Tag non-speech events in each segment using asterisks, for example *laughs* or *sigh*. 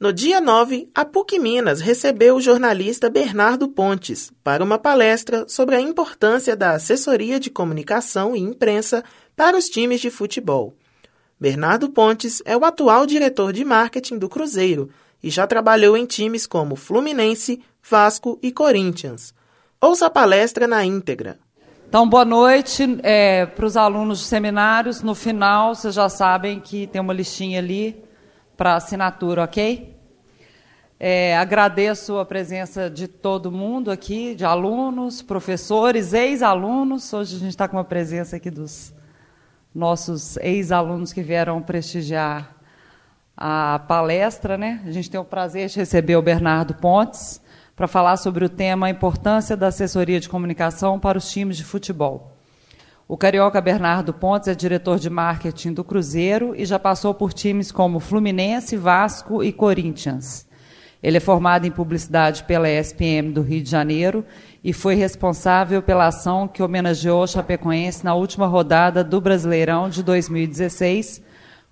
No dia 9, a PUC Minas recebeu o jornalista Bernardo Pontes para uma palestra sobre a importância da assessoria de comunicação e imprensa para os times de futebol. Bernardo Pontes é o atual diretor de marketing do Cruzeiro e já trabalhou em times como Fluminense, Vasco e Corinthians. Ouça a palestra na íntegra. Então, boa noite é, para os alunos de seminários. No final, vocês já sabem que tem uma listinha ali para assinatura, ok? É, agradeço a presença de todo mundo aqui, de alunos, professores, ex-alunos. Hoje a gente está com uma presença aqui dos nossos ex-alunos que vieram prestigiar a palestra. Né? A gente tem o prazer de receber o Bernardo Pontes para falar sobre o tema a importância da assessoria de comunicação para os times de futebol. O carioca Bernardo Pontes é diretor de marketing do Cruzeiro e já passou por times como Fluminense, Vasco e Corinthians. Ele é formado em publicidade pela ESPM do Rio de Janeiro e foi responsável pela ação que homenageou o Chapecoense na última rodada do Brasileirão de 2016,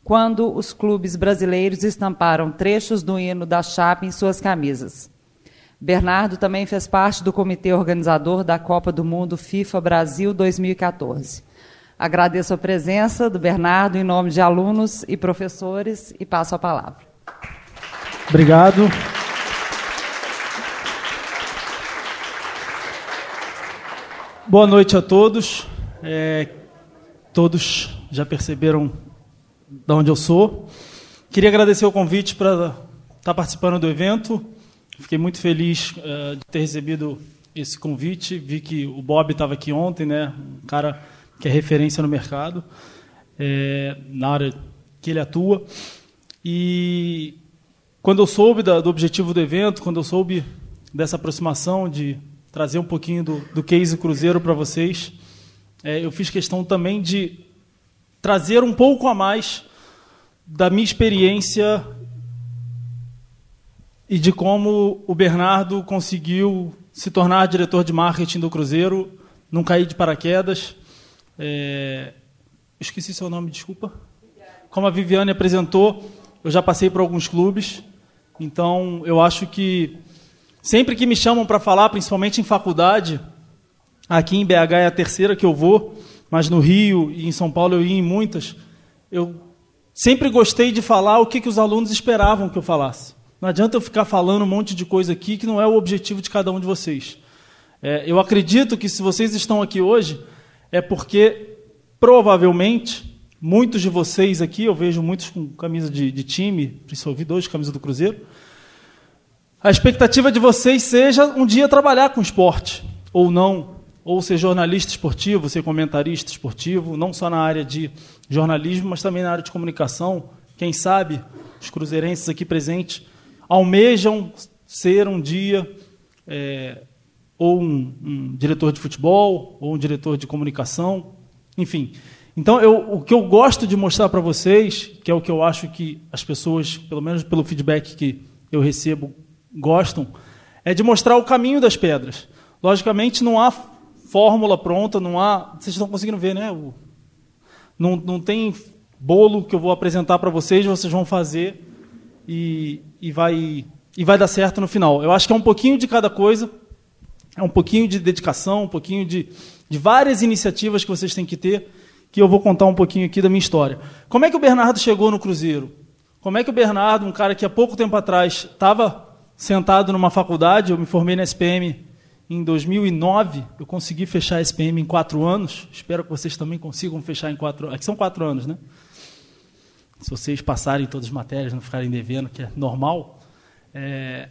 quando os clubes brasileiros estamparam trechos do hino da Chape em suas camisas. Bernardo também fez parte do comitê organizador da Copa do Mundo FIFA Brasil 2014. Agradeço a presença do Bernardo em nome de alunos e professores e passo a palavra. Obrigado. Boa noite a todos. É, todos já perceberam de onde eu sou. Queria agradecer o convite para estar participando do evento. Fiquei muito feliz uh, de ter recebido esse convite. Vi que o Bob estava aqui ontem, né? Um cara que é referência no mercado, é, na área que ele atua. E quando eu soube da, do objetivo do evento, quando eu soube dessa aproximação de trazer um pouquinho do, do case Cruzeiro para vocês, é, eu fiz questão também de trazer um pouco a mais da minha experiência e de como o Bernardo conseguiu se tornar diretor de marketing do Cruzeiro, não cair de paraquedas. É... Esqueci seu nome, desculpa. Como a Viviane apresentou, eu já passei por alguns clubes, então eu acho que sempre que me chamam para falar, principalmente em faculdade, aqui em BH é a terceira que eu vou, mas no Rio e em São Paulo eu ia em muitas, eu sempre gostei de falar o que, que os alunos esperavam que eu falasse. Não adianta eu ficar falando um monte de coisa aqui que não é o objetivo de cada um de vocês. É, eu acredito que se vocês estão aqui hoje, é porque provavelmente muitos de vocês aqui, eu vejo muitos com camisa de, de time, principalmente dois camisa do Cruzeiro, a expectativa de vocês seja um dia trabalhar com esporte, ou não, ou ser jornalista esportivo, ser comentarista esportivo, não só na área de jornalismo, mas também na área de comunicação. Quem sabe, os cruzeirenses aqui presentes almejam ser um dia é, ou um, um, diretor de futebol, ou um diretor de comunicação, enfim. Então, eu, o que eu gosto de mostrar para vocês, que é o que eu acho que as pessoas, pelo menos pelo feedback que eu recebo, gostam, é de mostrar o caminho das pedras. Logicamente, não há fórmula pronta, não há. Vocês estão conseguindo ver, né? O, não, não tem bolo que eu vou apresentar para vocês, vocês vão fazer e, e, vai, e vai dar certo no final. Eu acho que é um pouquinho de cada coisa, é um pouquinho de dedicação, um pouquinho de, de várias iniciativas que vocês têm que ter, que eu vou contar um pouquinho aqui da minha história. Como é que o Bernardo chegou no Cruzeiro? Como é que o Bernardo, um cara que há pouco tempo atrás estava sentado numa faculdade, eu me formei na SPM em 2009, eu consegui fechar a SPM em quatro anos. Espero que vocês também consigam fechar em quatro anos. Aqui são quatro anos, né? se vocês passarem todas as matérias, não ficarem devendo, que é normal. É,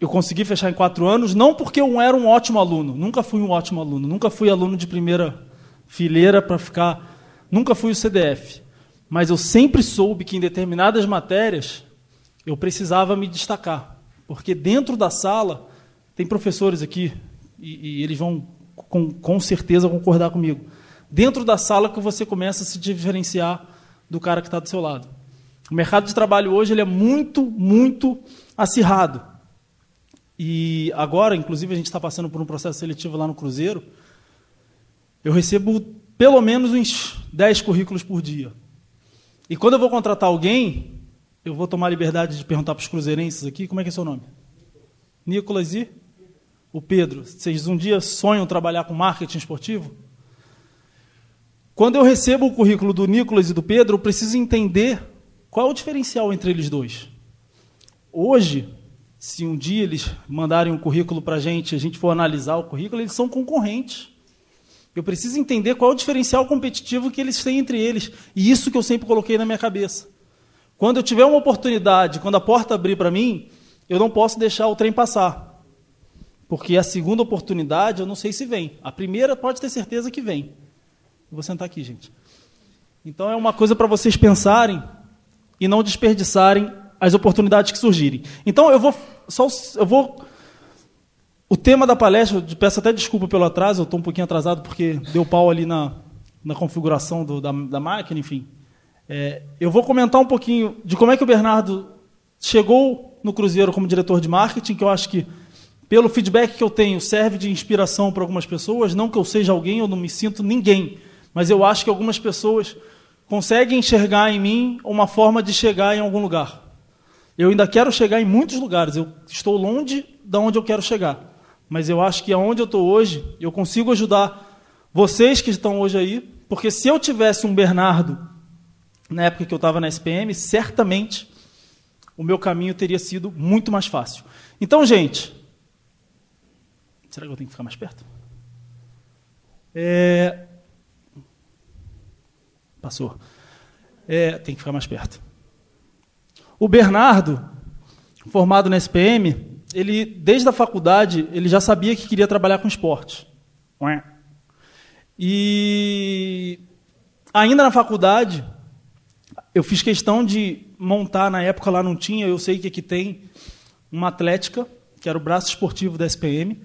eu consegui fechar em quatro anos, não porque eu era um ótimo aluno, nunca fui um ótimo aluno, nunca fui aluno de primeira fileira para ficar, nunca fui o CDF, mas eu sempre soube que em determinadas matérias eu precisava me destacar, porque dentro da sala tem professores aqui e, e eles vão com, com certeza concordar comigo. Dentro da sala que você começa a se diferenciar do cara que está do seu lado. O mercado de trabalho hoje ele é muito, muito acirrado. E agora, inclusive, a gente está passando por um processo seletivo lá no Cruzeiro. Eu recebo pelo menos uns 10 currículos por dia. E quando eu vou contratar alguém, eu vou tomar a liberdade de perguntar para os cruzeirenses aqui, como é que é seu nome? Nicolas e o Pedro. Vocês um dia sonham trabalhar com marketing esportivo? Quando eu recebo o currículo do Nicolas e do Pedro, eu preciso entender qual é o diferencial entre eles dois. Hoje, se um dia eles mandarem um currículo para a gente, a gente for analisar o currículo, eles são concorrentes. Eu preciso entender qual o diferencial competitivo que eles têm entre eles. E isso que eu sempre coloquei na minha cabeça. Quando eu tiver uma oportunidade, quando a porta abrir para mim, eu não posso deixar o trem passar. Porque a segunda oportunidade eu não sei se vem. A primeira pode ter certeza que vem. Eu vou sentar aqui, gente. Então é uma coisa para vocês pensarem e não desperdiçarem as oportunidades que surgirem. Então eu vou só eu vou o tema da palestra, peço até desculpa pelo atraso, eu estou um pouquinho atrasado porque deu pau ali na, na configuração do, da, da máquina, enfim. É, eu vou comentar um pouquinho de como é que o Bernardo chegou no Cruzeiro como diretor de marketing, que eu acho que, pelo feedback que eu tenho, serve de inspiração para algumas pessoas. Não que eu seja alguém, eu não me sinto ninguém, mas eu acho que algumas pessoas conseguem enxergar em mim uma forma de chegar em algum lugar. Eu ainda quero chegar em muitos lugares, eu estou longe de onde eu quero chegar. Mas eu acho que aonde eu estou hoje, eu consigo ajudar vocês que estão hoje aí, porque se eu tivesse um Bernardo na época que eu estava na SPM, certamente o meu caminho teria sido muito mais fácil. Então, gente, será que eu tenho que ficar mais perto? É, Passou. É, tem que ficar mais perto. O Bernardo, formado na SPM, ele desde a faculdade ele já sabia que queria trabalhar com esporte. E ainda na faculdade eu fiz questão de montar na época lá não tinha, eu sei que aqui tem uma atlética que era o braço esportivo da SPM.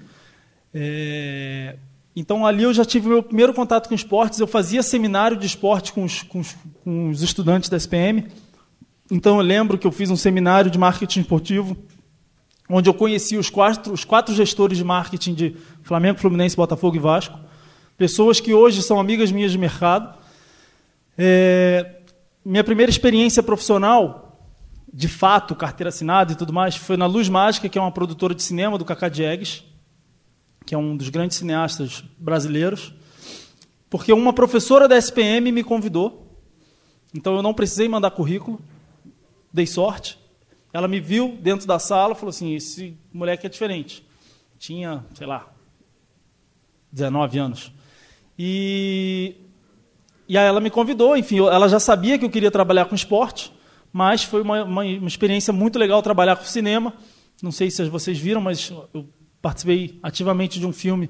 É, então ali eu já tive meu primeiro contato com esportes. Eu fazia seminário de esporte com os, com os, com os estudantes da SPM. Então eu lembro que eu fiz um seminário de marketing esportivo, onde eu conheci os quatro, os quatro gestores de marketing de Flamengo, Fluminense, Botafogo e Vasco. Pessoas que hoje são amigas minhas de mercado. É, minha primeira experiência profissional, de fato, carteira assinada e tudo mais, foi na Luz Mágica, que é uma produtora de cinema do Cacá Diegues que é um dos grandes cineastas brasileiros, porque uma professora da SPM me convidou. Então eu não precisei mandar currículo, dei sorte. Ela me viu dentro da sala, falou assim: esse moleque é diferente. Tinha, sei lá, 19 anos. E, e aí ela me convidou, enfim, ela já sabia que eu queria trabalhar com esporte, mas foi uma, uma, uma experiência muito legal trabalhar com cinema. Não sei se vocês viram, mas eu participei ativamente de um filme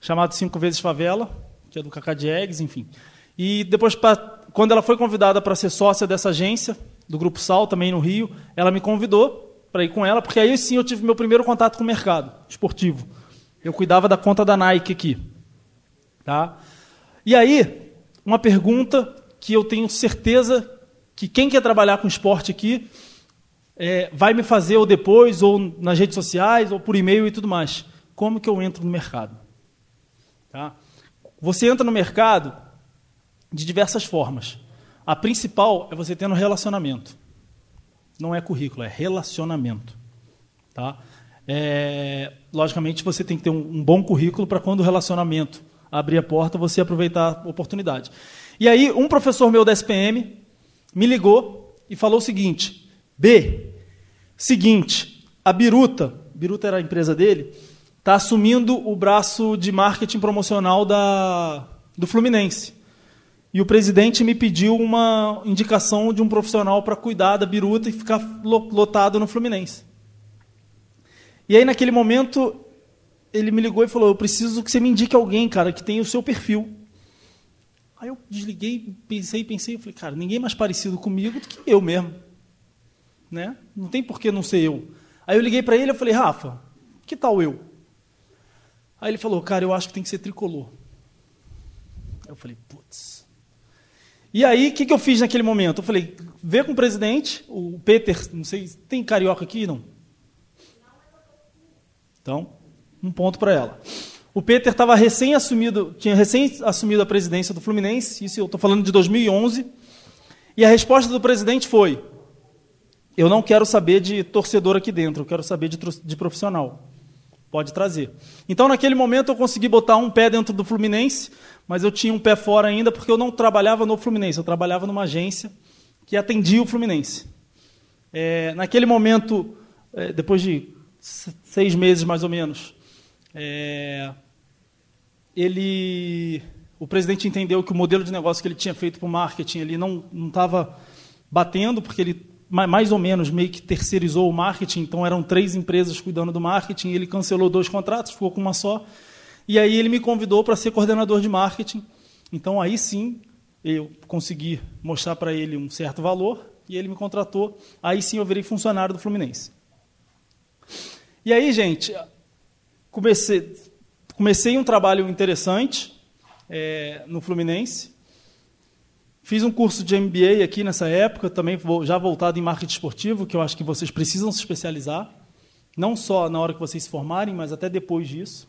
chamado Cinco Vezes Favela, que é do Cacá Diegues, enfim. E depois, pra, quando ela foi convidada para ser sócia dessa agência, do Grupo Sal, também no Rio, ela me convidou para ir com ela, porque aí sim eu tive meu primeiro contato com o mercado esportivo. Eu cuidava da conta da Nike aqui. Tá? E aí, uma pergunta que eu tenho certeza que quem quer trabalhar com esporte aqui é, vai me fazer ou depois, ou nas redes sociais, ou por e-mail e tudo mais. Como que eu entro no mercado? Tá? Você entra no mercado de diversas formas. A principal é você tendo relacionamento. Não é currículo, é relacionamento. Tá? É, logicamente, você tem que ter um, um bom currículo para quando o relacionamento abrir a porta, você aproveitar a oportunidade. E aí, um professor meu da SPM me ligou e falou o seguinte: B, seguinte, a Biruta, Biruta era a empresa dele, está assumindo o braço de marketing promocional da, do Fluminense. E o presidente me pediu uma indicação de um profissional para cuidar da Biruta e ficar lotado no Fluminense. E aí, naquele momento, ele me ligou e falou: Eu preciso que você me indique alguém, cara, que tenha o seu perfil. Aí eu desliguei, pensei, pensei, eu falei, cara, ninguém mais parecido comigo do que eu mesmo né? Não tem por que não ser eu. Aí eu liguei para ele e falei, Rafa, que tal eu? Aí ele falou, cara, eu acho que tem que ser tricolor. Eu falei, putz. E aí, o que, que eu fiz naquele momento? Eu falei, vê com o presidente, o Peter, não sei, tem carioca aqui, não? Então, um ponto para ela. O Peter estava recém assumido, tinha recém assumido a presidência do Fluminense, isso eu estou falando de 2011, e a resposta do presidente foi: eu não quero saber de torcedor aqui dentro, eu quero saber de, de profissional. Pode trazer. Então, naquele momento, eu consegui botar um pé dentro do Fluminense, mas eu tinha um pé fora ainda porque eu não trabalhava no Fluminense, eu trabalhava numa agência que atendia o Fluminense. É, naquele momento, é, depois de seis meses mais ou menos, é, ele, o presidente entendeu que o modelo de negócio que ele tinha feito para o marketing ele não estava batendo, porque ele mais ou menos meio que terceirizou o marketing, então eram três empresas cuidando do marketing, ele cancelou dois contratos, ficou com uma só. E aí ele me convidou para ser coordenador de marketing. Então aí sim eu consegui mostrar para ele um certo valor e ele me contratou. Aí sim eu virei funcionário do Fluminense. E aí, gente, comecei, comecei um trabalho interessante é, no Fluminense. Fiz um curso de MBA aqui nessa época, também já voltado em marketing esportivo, que eu acho que vocês precisam se especializar, não só na hora que vocês se formarem, mas até depois disso.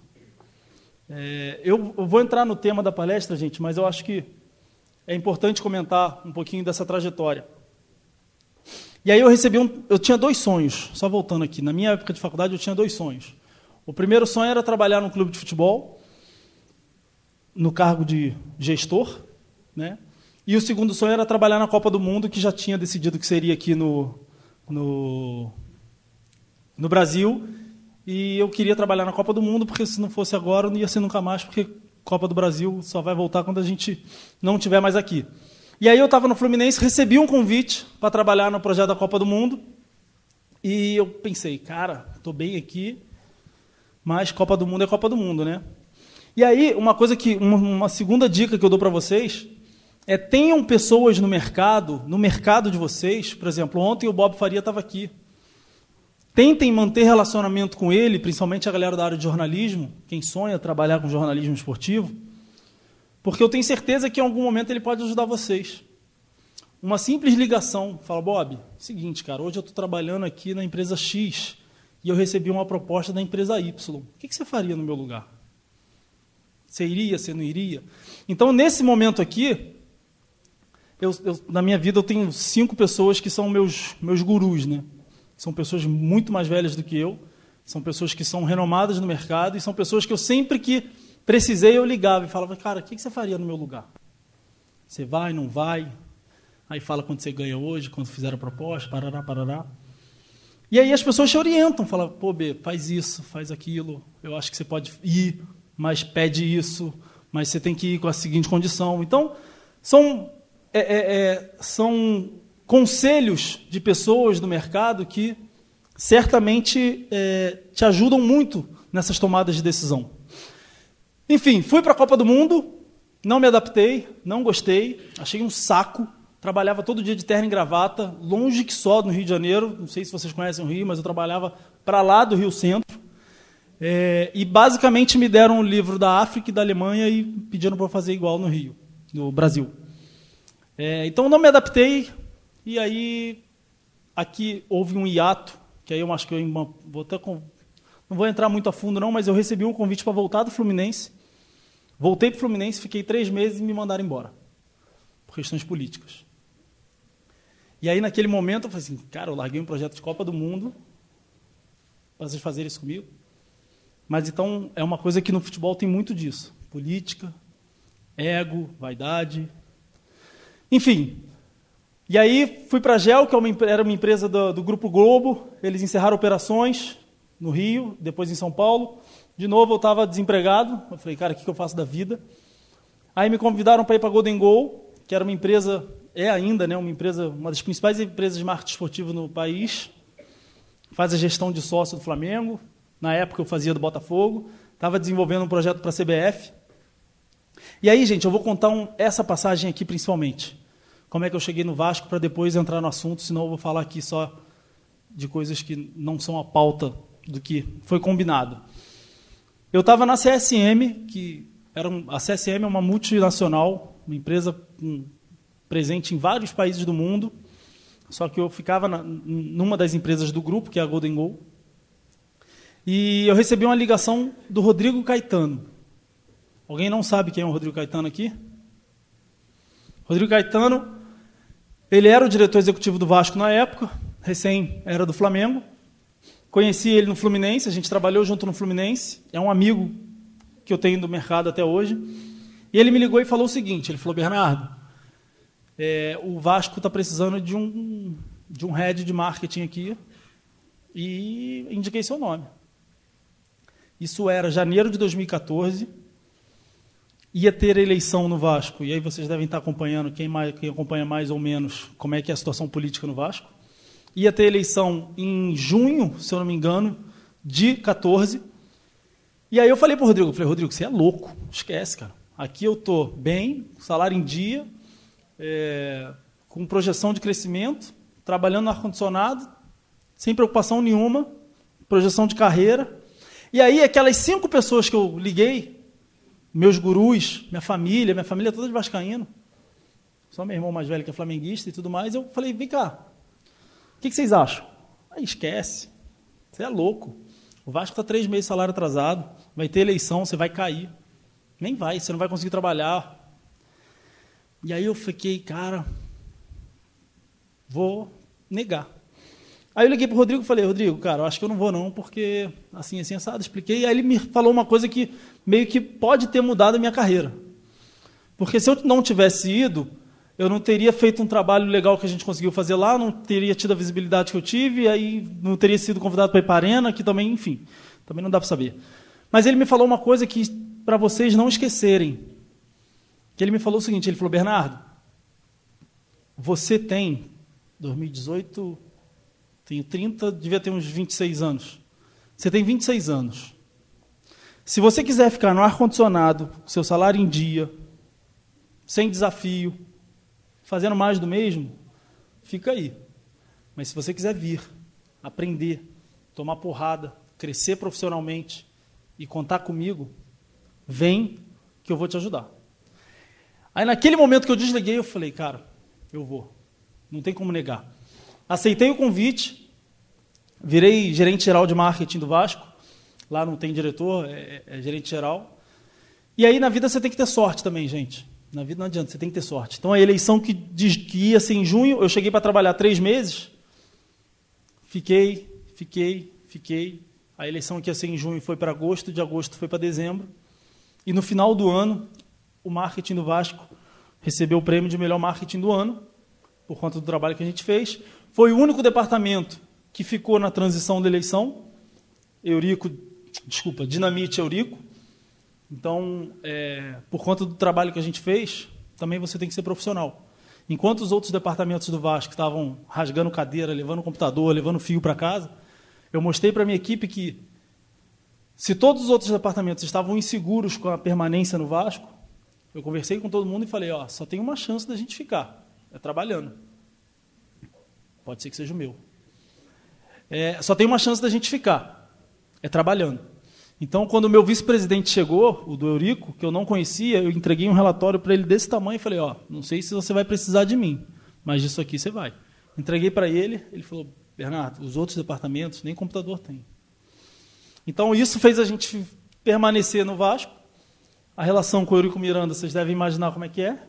É, eu, vou entrar no tema da palestra, gente, mas eu acho que é importante comentar um pouquinho dessa trajetória. E aí eu recebi um, eu tinha dois sonhos, só voltando aqui. Na minha época de faculdade eu tinha dois sonhos. O primeiro sonho era trabalhar num clube de futebol, no cargo de gestor, né? E o segundo sonho era trabalhar na Copa do Mundo, que já tinha decidido que seria aqui no, no, no Brasil. E eu queria trabalhar na Copa do Mundo, porque se não fosse agora, não ia ser nunca mais, porque Copa do Brasil só vai voltar quando a gente não estiver mais aqui. E aí eu estava no Fluminense, recebi um convite para trabalhar no projeto da Copa do Mundo. E eu pensei, cara, estou bem aqui, mas Copa do Mundo é Copa do Mundo, né? E aí, uma coisa que, uma segunda dica que eu dou para vocês é tenham pessoas no mercado, no mercado de vocês, por exemplo, ontem o Bob Faria estava aqui. Tentem manter relacionamento com ele, principalmente a galera da área de jornalismo, quem sonha trabalhar com jornalismo esportivo, porque eu tenho certeza que em algum momento ele pode ajudar vocês. Uma simples ligação, fala, Bob, seguinte, cara, hoje eu estou trabalhando aqui na empresa X e eu recebi uma proposta da empresa Y. O que você faria no meu lugar? Você iria, você não iria? Então, nesse momento aqui, eu, eu, na minha vida eu tenho cinco pessoas que são meus, meus gurus, né? São pessoas muito mais velhas do que eu, são pessoas que são renomadas no mercado e são pessoas que eu sempre que precisei eu ligava e falava, cara, o que você faria no meu lugar? Você vai, não vai? Aí fala quanto você ganha hoje, quando fizeram a proposta, parará, parará. E aí as pessoas te orientam, falam, pô, B, faz isso, faz aquilo, eu acho que você pode ir, mas pede isso, mas você tem que ir com a seguinte condição. Então, são é, é, é, são conselhos de pessoas do mercado que certamente é, te ajudam muito nessas tomadas de decisão. Enfim, fui para a Copa do Mundo, não me adaptei, não gostei, achei um saco. Trabalhava todo dia de terno e gravata, longe que só no Rio de Janeiro. Não sei se vocês conhecem o Rio, mas eu trabalhava para lá do Rio Centro. É, e basicamente me deram um livro da África e da Alemanha e pediram para fazer igual no Rio, no Brasil. É, então não me adaptei e aí aqui houve um hiato, que aí eu acho que eu vou até com, não vou entrar muito a fundo não, mas eu recebi um convite para voltar do Fluminense. Voltei para o Fluminense, fiquei três meses e me mandaram embora por questões políticas. E aí naquele momento eu falei assim, cara, eu larguei um projeto de Copa do Mundo para vocês fazerem isso comigo. Mas então é uma coisa que no futebol tem muito disso: política, ego, vaidade, enfim, e aí fui para a GEL, que é era uma empresa do, do, Grupo Globo, eles encerraram operações no Rio, depois em São Paulo. De novo eu estava desempregado, eu falei, cara, o que eu faço da vida? Aí me convidaram para ir para Golden Goal, que era uma empresa, é ainda, né, uma empresa, uma das principais empresas de marketing esportivo no país, faz a gestão de sócio do Flamengo, na época eu fazia do Botafogo, estava desenvolvendo um projeto para a CBF, e aí, gente, eu vou contar um, essa passagem aqui principalmente. Como é que eu cheguei no Vasco para depois entrar no assunto, senão eu vou falar aqui só de coisas que não são a pauta do que foi combinado. Eu estava na CSM, que era um, a CSM é uma multinacional, uma empresa com, presente em vários países do mundo, só que eu ficava na, numa das empresas do grupo, que é a Golden Goal, e eu recebi uma ligação do Rodrigo Caetano. Alguém não sabe quem é o Rodrigo Caetano aqui? Rodrigo Caetano, ele era o diretor executivo do Vasco na época, recém era do Flamengo. Conheci ele no Fluminense, a gente trabalhou junto no Fluminense. É um amigo que eu tenho do mercado até hoje. E ele me ligou e falou o seguinte: ele falou, Bernardo, é, o Vasco está precisando de um, de um head de marketing aqui e indiquei seu nome. Isso era janeiro de 2014. Ia ter eleição no Vasco, e aí vocês devem estar acompanhando, quem, mais, quem acompanha mais ou menos, como é que é a situação política no Vasco. Ia ter eleição em junho, se eu não me engano, de 14. E aí eu falei para o Rodrigo, falei, Rodrigo, você é louco, esquece, cara. Aqui eu estou bem, salário em dia, é, com projeção de crescimento, trabalhando no ar-condicionado, sem preocupação nenhuma, projeção de carreira. E aí, aquelas cinco pessoas que eu liguei, meus gurus, minha família, minha família toda de Vascaíno, só meu irmão mais velho que é flamenguista e tudo mais, eu falei: vem cá, o que, que vocês acham? Aí esquece, você é louco. O Vasco está três meses de salário atrasado, vai ter eleição, você vai cair. Nem vai, você não vai conseguir trabalhar. E aí eu fiquei, cara, vou negar. Aí eu liguei para o Rodrigo e falei, Rodrigo, cara, eu acho que eu não vou não, porque assim, assim, assado, expliquei. Aí ele me falou uma coisa que meio que pode ter mudado a minha carreira. Porque se eu não tivesse ido, eu não teria feito um trabalho legal que a gente conseguiu fazer lá, não teria tido a visibilidade que eu tive, aí não teria sido convidado para ir para a Arena, que também, enfim, também não dá para saber. Mas ele me falou uma coisa que, para vocês não esquecerem, que ele me falou o seguinte, ele falou, Bernardo, você tem, 2018, tenho 30, devia ter uns 26 anos. Você tem 26 anos. Se você quiser ficar no ar-condicionado, seu salário em dia, sem desafio, fazendo mais do mesmo, fica aí. Mas se você quiser vir, aprender, tomar porrada, crescer profissionalmente e contar comigo, vem que eu vou te ajudar. Aí naquele momento que eu desliguei, eu falei, cara, eu vou. Não tem como negar. Aceitei o convite, virei gerente geral de marketing do Vasco. Lá não tem diretor, é, é, é gerente geral. E aí na vida você tem que ter sorte também, gente. Na vida não adianta, você tem que ter sorte. Então a eleição que, que ia ser em junho, eu cheguei para trabalhar três meses. Fiquei, fiquei, fiquei. A eleição que ia ser em junho foi para agosto, de agosto foi para dezembro. E no final do ano, o marketing do Vasco recebeu o prêmio de melhor marketing do ano, por conta do trabalho que a gente fez. Foi o único departamento que ficou na transição da eleição. Eurico, desculpa, Dinamite Eurico. Então, é, por conta do trabalho que a gente fez, também você tem que ser profissional. Enquanto os outros departamentos do Vasco estavam rasgando cadeira, levando computador, levando fio para casa, eu mostrei para a minha equipe que, se todos os outros departamentos estavam inseguros com a permanência no Vasco, eu conversei com todo mundo e falei, ó, só tem uma chance da gente ficar, é trabalhando. Pode ser que seja o meu. É, só tem uma chance da gente ficar, é trabalhando. Então, quando o meu vice-presidente chegou, o do Eurico, que eu não conhecia, eu entreguei um relatório para ele desse tamanho e falei, ó, não sei se você vai precisar de mim, mas disso aqui você vai. Entreguei para ele, ele falou, Bernardo, os outros departamentos nem computador tem. Então, isso fez a gente permanecer no Vasco, a relação com o Eurico Miranda, vocês devem imaginar como é que é.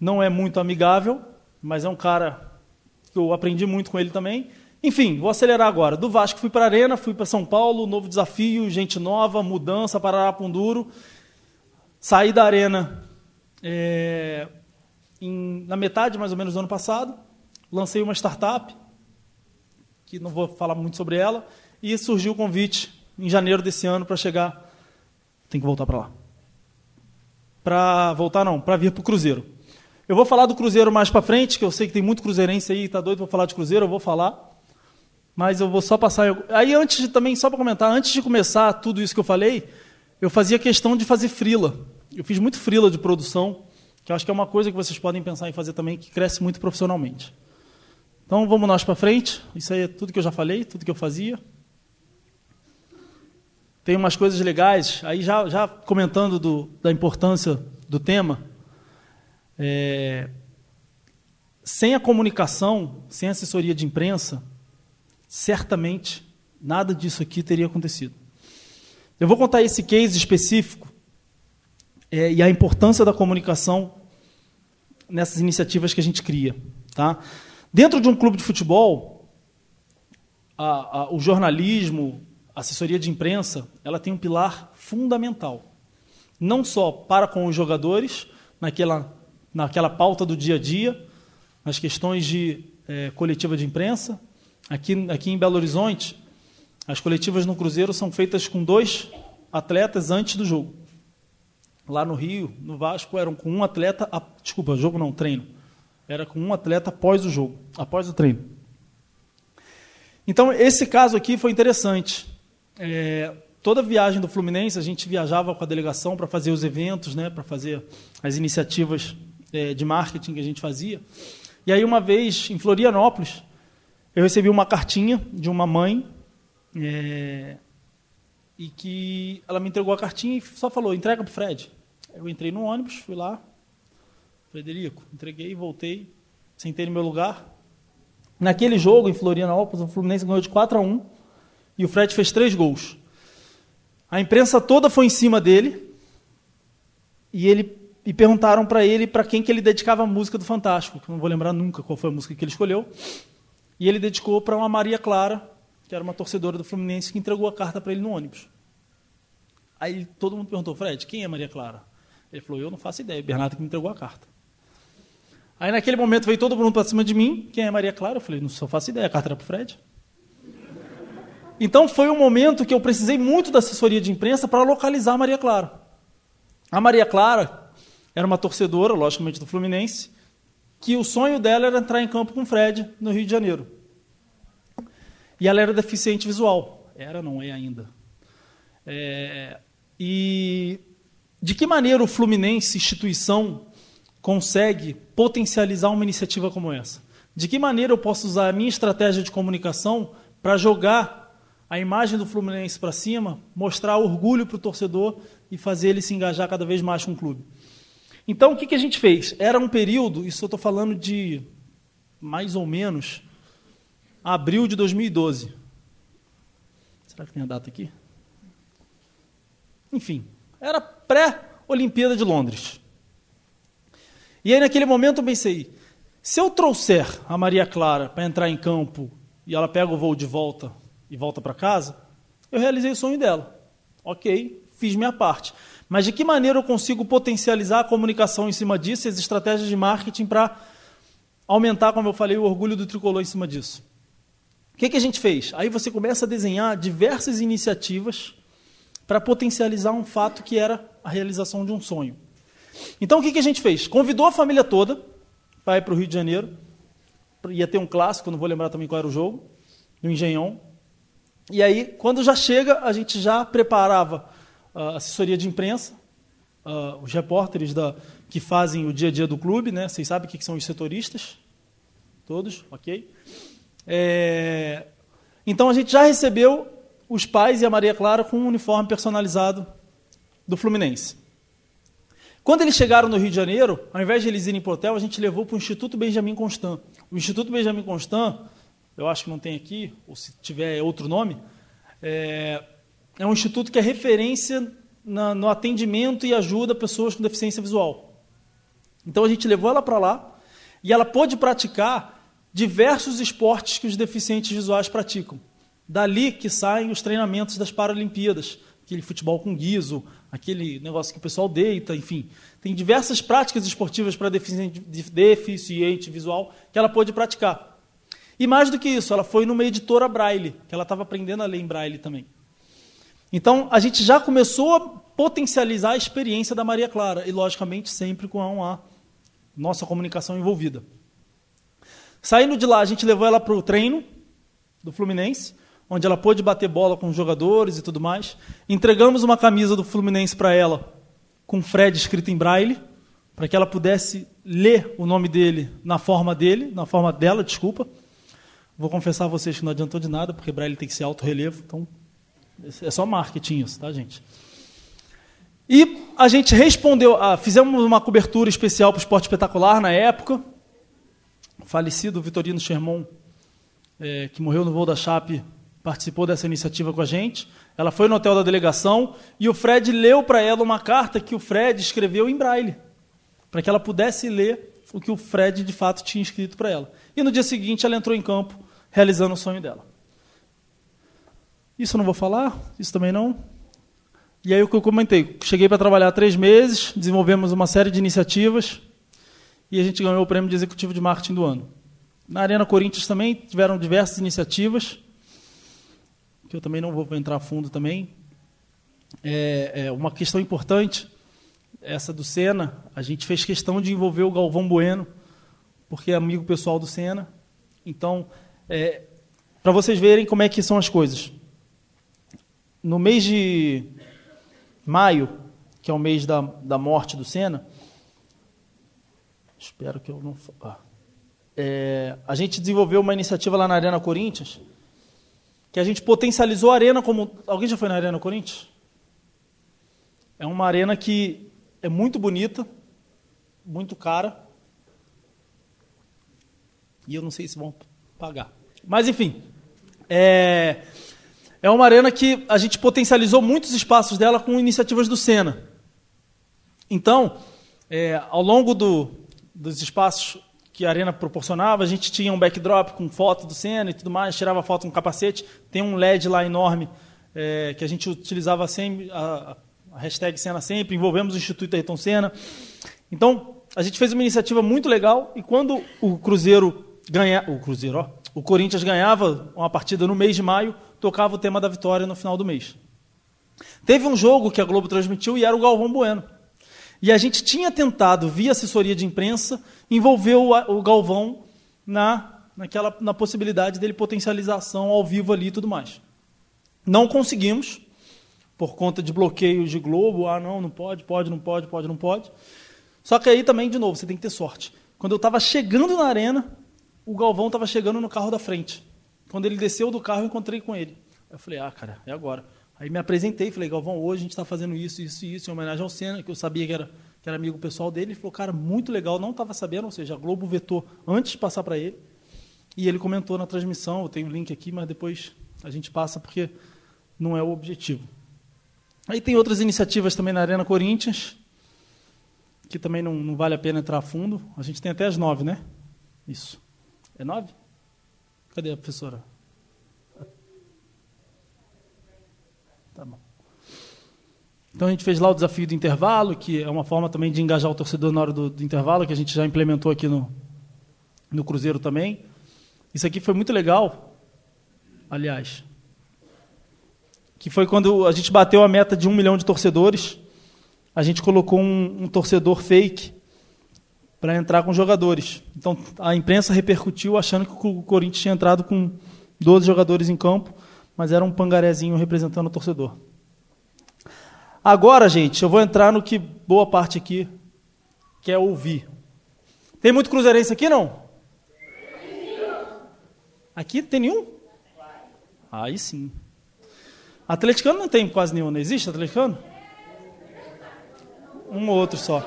Não é muito amigável, mas é um cara que eu aprendi muito com ele também. Enfim, vou acelerar agora. Do Vasco fui para a Arena, fui para São Paulo, novo desafio, gente nova, mudança, Parará Punduro. Saí da Arena é, em, na metade, mais ou menos, do ano passado. Lancei uma startup, que não vou falar muito sobre ela, e surgiu o convite em janeiro desse ano para chegar. Tem que voltar para lá para voltar não, para vir para o Cruzeiro. Eu vou falar do Cruzeiro mais para frente, que eu sei que tem muito cruzeirense aí, está doido para falar de Cruzeiro, eu vou falar. Mas eu vou só passar. Aí antes de, também só para comentar, antes de começar tudo isso que eu falei, eu fazia questão de fazer frila. Eu fiz muito frila de produção, que eu acho que é uma coisa que vocês podem pensar em fazer também, que cresce muito profissionalmente. Então vamos nós para frente. Isso aí é tudo que eu já falei, tudo que eu fazia. Tem umas coisas legais, aí já, já comentando do, da importância do tema. É, sem a comunicação, sem a assessoria de imprensa, certamente nada disso aqui teria acontecido. Eu vou contar esse case específico é, e a importância da comunicação nessas iniciativas que a gente cria. Tá? Dentro de um clube de futebol, a, a, o jornalismo, a assessoria de imprensa, ela tem um pilar fundamental. Não só para com os jogadores, naquela, naquela pauta do dia a dia, nas questões de é, coletiva de imprensa. Aqui, aqui em Belo Horizonte, as coletivas no Cruzeiro são feitas com dois atletas antes do jogo. Lá no Rio, no Vasco, eram com um atleta. A, desculpa, jogo não, treino. Era com um atleta após o jogo, após o treino. Então, esse caso aqui foi interessante. É, toda viagem do Fluminense, a gente viajava com a delegação para fazer os eventos, né, para fazer as iniciativas é, de marketing que a gente fazia. E aí, uma vez, em Florianópolis, eu recebi uma cartinha de uma mãe é, e que ela me entregou a cartinha e só falou, entrega para o Fred. Eu entrei no ônibus, fui lá, Frederico, entreguei, voltei, sentei no meu lugar. Naquele jogo, em Florianópolis, o Fluminense ganhou de 4 a 1 e o Fred fez três gols. A imprensa toda foi em cima dele e ele e perguntaram para ele para quem que ele dedicava a música do Fantástico, que não vou lembrar nunca qual foi a música que ele escolheu. E ele dedicou para uma Maria Clara, que era uma torcedora do Fluminense, que entregou a carta para ele no ônibus. Aí todo mundo perguntou, Fred, quem é Maria Clara? Ele falou, eu não faço ideia, Bernardo que me entregou a carta. Aí naquele momento veio todo mundo para cima de mim, quem é Maria Clara? Eu falei, não faço ideia, a carta era para o Fred. Então foi um momento que eu precisei muito da assessoria de imprensa para localizar a Maria Clara. A Maria Clara era uma torcedora, logicamente, do Fluminense, que o sonho dela era entrar em campo com o Fred no Rio de Janeiro. E ela era deficiente visual. Era, não é ainda. É, e de que maneira o Fluminense, instituição, consegue potencializar uma iniciativa como essa? De que maneira eu posso usar a minha estratégia de comunicação para jogar a imagem do Fluminense para cima, mostrar orgulho para o torcedor e fazer ele se engajar cada vez mais com o clube? Então, o que, que a gente fez? Era um período, isso eu estou falando de mais ou menos abril de 2012. Será que tem a data aqui? Enfim, era pré-Olimpíada de Londres. E aí, naquele momento, eu pensei: se eu trouxer a Maria Clara para entrar em campo e ela pega o voo de volta e volta para casa, eu realizei o sonho dela. Ok, fiz minha parte. Mas de que maneira eu consigo potencializar a comunicação em cima disso e as estratégias de marketing para aumentar, como eu falei, o orgulho do tricolor em cima disso? O que, que a gente fez? Aí você começa a desenhar diversas iniciativas para potencializar um fato que era a realização de um sonho. Então o que, que a gente fez? Convidou a família toda para ir para o Rio de Janeiro. Ia ter um clássico, não vou lembrar também qual era o jogo, no Engenhão. E aí, quando já chega, a gente já preparava a assessoria de imprensa, uh, os repórteres da, que fazem o dia a dia do clube, né? Vocês sabem o que são os setoristas? Todos, ok? É, então a gente já recebeu os pais e a Maria Clara com um uniforme personalizado do Fluminense. Quando eles chegaram no Rio de Janeiro, ao invés de eles irem para o hotel, a gente levou para o Instituto Benjamin Constant. O Instituto Benjamin Constant, eu acho que não tem aqui, ou se tiver outro nome, é, é um instituto que é referência na, no atendimento e ajuda pessoas com deficiência visual. Então a gente levou ela para lá e ela pôde praticar diversos esportes que os deficientes visuais praticam. Dali que saem os treinamentos das Paralimpíadas, aquele futebol com guiso, aquele negócio que o pessoal deita, enfim. Tem diversas práticas esportivas para deficiente, deficiente visual que ela pôde praticar. E mais do que isso, ela foi numa editora Braille, que ela estava aprendendo a ler em Braille também. Então, a gente já começou a potencializar a experiência da Maria Clara, e logicamente sempre com a, uma nossa comunicação envolvida. Saindo de lá, a gente levou ela para o treino do Fluminense, onde ela pôde bater bola com os jogadores e tudo mais. Entregamos uma camisa do Fluminense para ela, com Fred escrito em braille, para que ela pudesse ler o nome dele na forma dele, na forma dela, desculpa. Vou confessar a vocês que não adiantou de nada, porque braille tem que ser alto relevo, então é só marketing isso, tá, gente? E a gente respondeu, ah, fizemos uma cobertura especial para o Esporte Espetacular na época. O falecido Vitorino Sherman, é, que morreu no voo da Chape, participou dessa iniciativa com a gente. Ela foi no hotel da delegação e o Fred leu para ela uma carta que o Fred escreveu em braille, para que ela pudesse ler o que o Fred de fato tinha escrito para ela. E no dia seguinte ela entrou em campo realizando o sonho dela. Isso eu não vou falar, isso também não. E aí o que eu comentei, cheguei para trabalhar três meses, desenvolvemos uma série de iniciativas e a gente ganhou o prêmio de executivo de marketing do ano. Na Arena Corinthians também tiveram diversas iniciativas, que eu também não vou entrar a fundo também. É, é uma questão importante, essa do Senna, a gente fez questão de envolver o Galvão Bueno, porque é amigo pessoal do Senna. Então, é, para vocês verem como é que são as coisas. No mês de maio, que é o mês da, da morte do Senna, espero que eu não. Ah, é, a gente desenvolveu uma iniciativa lá na Arena Corinthians, que a gente potencializou a arena como. Alguém já foi na Arena Corinthians? É uma arena que é muito bonita, muito cara. E eu não sei se vão pagar. Mas, enfim. É, é uma arena que a gente potencializou muitos espaços dela com iniciativas do Sena. Então, é, ao longo do, dos espaços que a arena proporcionava, a gente tinha um backdrop com foto do Senna e tudo mais, tirava foto com capacete, tem um LED lá enorme é, que a gente utilizava sempre, a, a hashtag Senna sempre, envolvemos o Instituto Ayrton Senna. Então, a gente fez uma iniciativa muito legal e quando o Cruzeiro ganha, o Cruzeiro, ó, o Corinthians ganhava uma partida no mês de maio, tocava o tema da vitória no final do mês. Teve um jogo que a Globo transmitiu e era o Galvão Bueno. E a gente tinha tentado, via assessoria de imprensa, envolver o, Galvão na, naquela, na possibilidade dele potencialização ao vivo ali e tudo mais. Não conseguimos, por conta de bloqueios de Globo. Ah, não, não pode, pode, não pode, pode, não pode. Só que aí também, de novo, você tem que ter sorte. Quando eu estava chegando na arena, o Galvão estava chegando no carro da frente. Quando ele desceu do carro, eu encontrei com ele. Eu falei, ah, cara, é agora. Aí me apresentei, falei, Galvão, hoje a gente está fazendo isso, isso e isso, em homenagem ao Senna, que eu sabia que era, que era amigo pessoal dele. Ele falou, cara, muito legal, não estava sabendo, ou seja, a Globo vetou antes de passar para ele. E ele comentou na transmissão, eu tenho o link aqui, mas depois a gente passa porque não é o objetivo. Aí tem outras iniciativas também na Arena Corinthians, que também não, não vale a pena entrar a fundo. A gente tem até as nove, né? Isso. É nove? Cadê a professora? Tá bom. Então a gente fez lá o desafio do intervalo, que é uma forma também de engajar o torcedor na hora do, do intervalo, que a gente já implementou aqui no, no Cruzeiro também. Isso aqui foi muito legal, aliás. Que foi quando a gente bateu a meta de um milhão de torcedores. A gente colocou um, um torcedor fake para entrar com jogadores. Então a imprensa repercutiu achando que o Corinthians tinha entrado com 12 jogadores em campo, mas era um pangarezinho representando o torcedor. Agora, gente, eu vou entrar no que boa parte aqui quer ouvir. Tem muito cruzeirense aqui, não? Aqui tem nenhum? Aí sim. Atleticano não tem quase nenhum, não existe atleticano? Um ou outro só.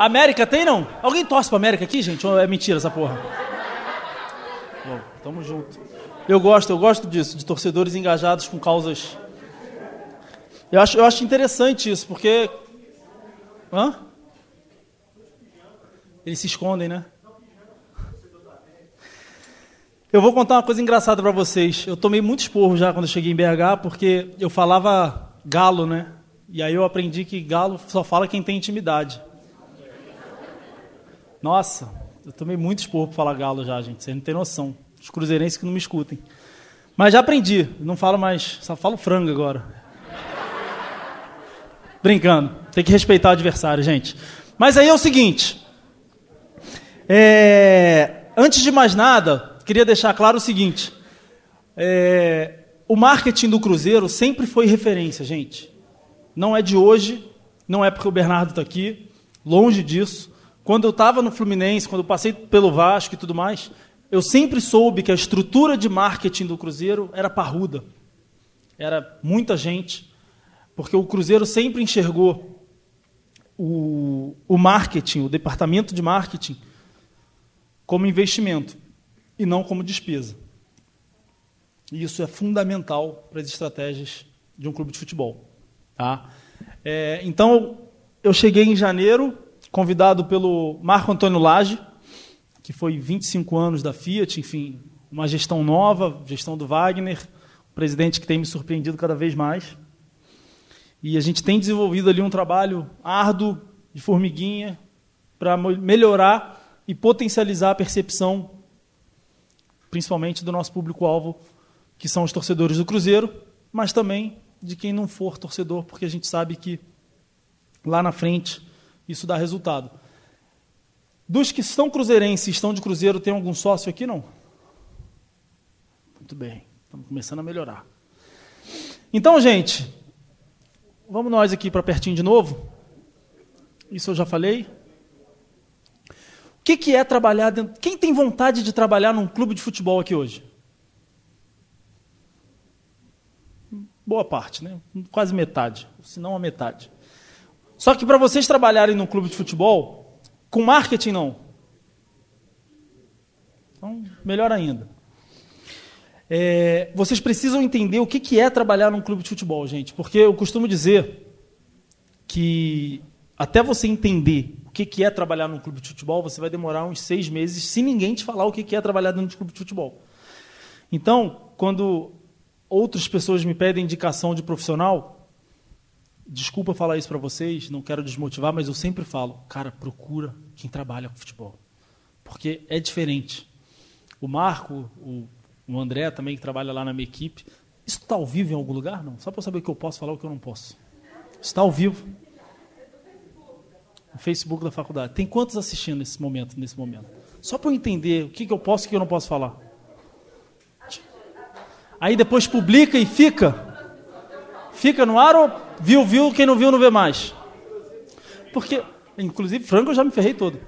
América tem não? Alguém torce para América aqui, gente? Ou é mentira essa porra? Bom, tamo junto. Eu gosto, eu gosto disso, de torcedores engajados com causas. Eu acho, eu acho interessante isso, porque. Hã? Eles se escondem, né? Eu vou contar uma coisa engraçada para vocês. Eu tomei muito esporro já quando eu cheguei em BH, porque eu falava galo, né? E aí eu aprendi que galo só fala quem tem intimidade. Nossa, eu tomei muito esporro para falar galo já, gente. Vocês não têm noção. Os cruzeirenses que não me escutem. Mas já aprendi. Não falo mais. Só falo frango agora. Brincando. Tem que respeitar o adversário, gente. Mas aí é o seguinte. É, antes de mais nada, queria deixar claro o seguinte. É, o marketing do Cruzeiro sempre foi referência, gente. Não é de hoje, não é porque o Bernardo está aqui, longe disso. Quando eu estava no Fluminense, quando eu passei pelo Vasco e tudo mais, eu sempre soube que a estrutura de marketing do Cruzeiro era parruda. Era muita gente, porque o Cruzeiro sempre enxergou o, o marketing, o departamento de marketing, como investimento e não como despesa. E isso é fundamental para as estratégias de um clube de futebol. Tá? É, então, eu cheguei em janeiro, convidado pelo Marco Antônio Lage, que foi 25 anos da Fiat, enfim, uma gestão nova, gestão do Wagner, um presidente que tem me surpreendido cada vez mais. E a gente tem desenvolvido ali um trabalho árduo, de formiguinha, para melhorar e potencializar a percepção, principalmente do nosso público-alvo, que são os torcedores do Cruzeiro, mas também de quem não for torcedor, porque a gente sabe que lá na frente isso dá resultado. Dos que são cruzeirenses e estão de Cruzeiro, tem algum sócio aqui, não? Muito bem, estamos começando a melhorar. Então, gente, vamos nós aqui para pertinho de novo. Isso eu já falei. O que, que é trabalhar dentro. Quem tem vontade de trabalhar num clube de futebol aqui hoje? Boa parte, né? Quase metade, se não a metade. Só que para vocês trabalharem num clube de futebol, com marketing não. Então, melhor ainda. É, vocês precisam entender o que, que é trabalhar num clube de futebol, gente. Porque eu costumo dizer que até você entender o que, que é trabalhar num clube de futebol, você vai demorar uns seis meses se ninguém te falar o que, que é trabalhar dentro de clube de futebol. Então, quando outras pessoas me pedem indicação de profissional, desculpa falar isso para vocês, não quero desmotivar, mas eu sempre falo, cara, procura quem trabalha com futebol. Porque é diferente. O Marco, o, o André também, que trabalha lá na minha equipe, isso está ao vivo em algum lugar? Não. Só para saber o que eu posso falar e o que eu não posso. Está ao vivo no Facebook da faculdade. Tem quantos assistindo nesse momento? Nesse momento? Só para eu entender o que, que eu posso e o que eu não posso falar. Aí depois publica e fica. Fica no ar ou viu, viu, quem não viu não vê mais. Porque, inclusive, Franco eu já me ferrei todo.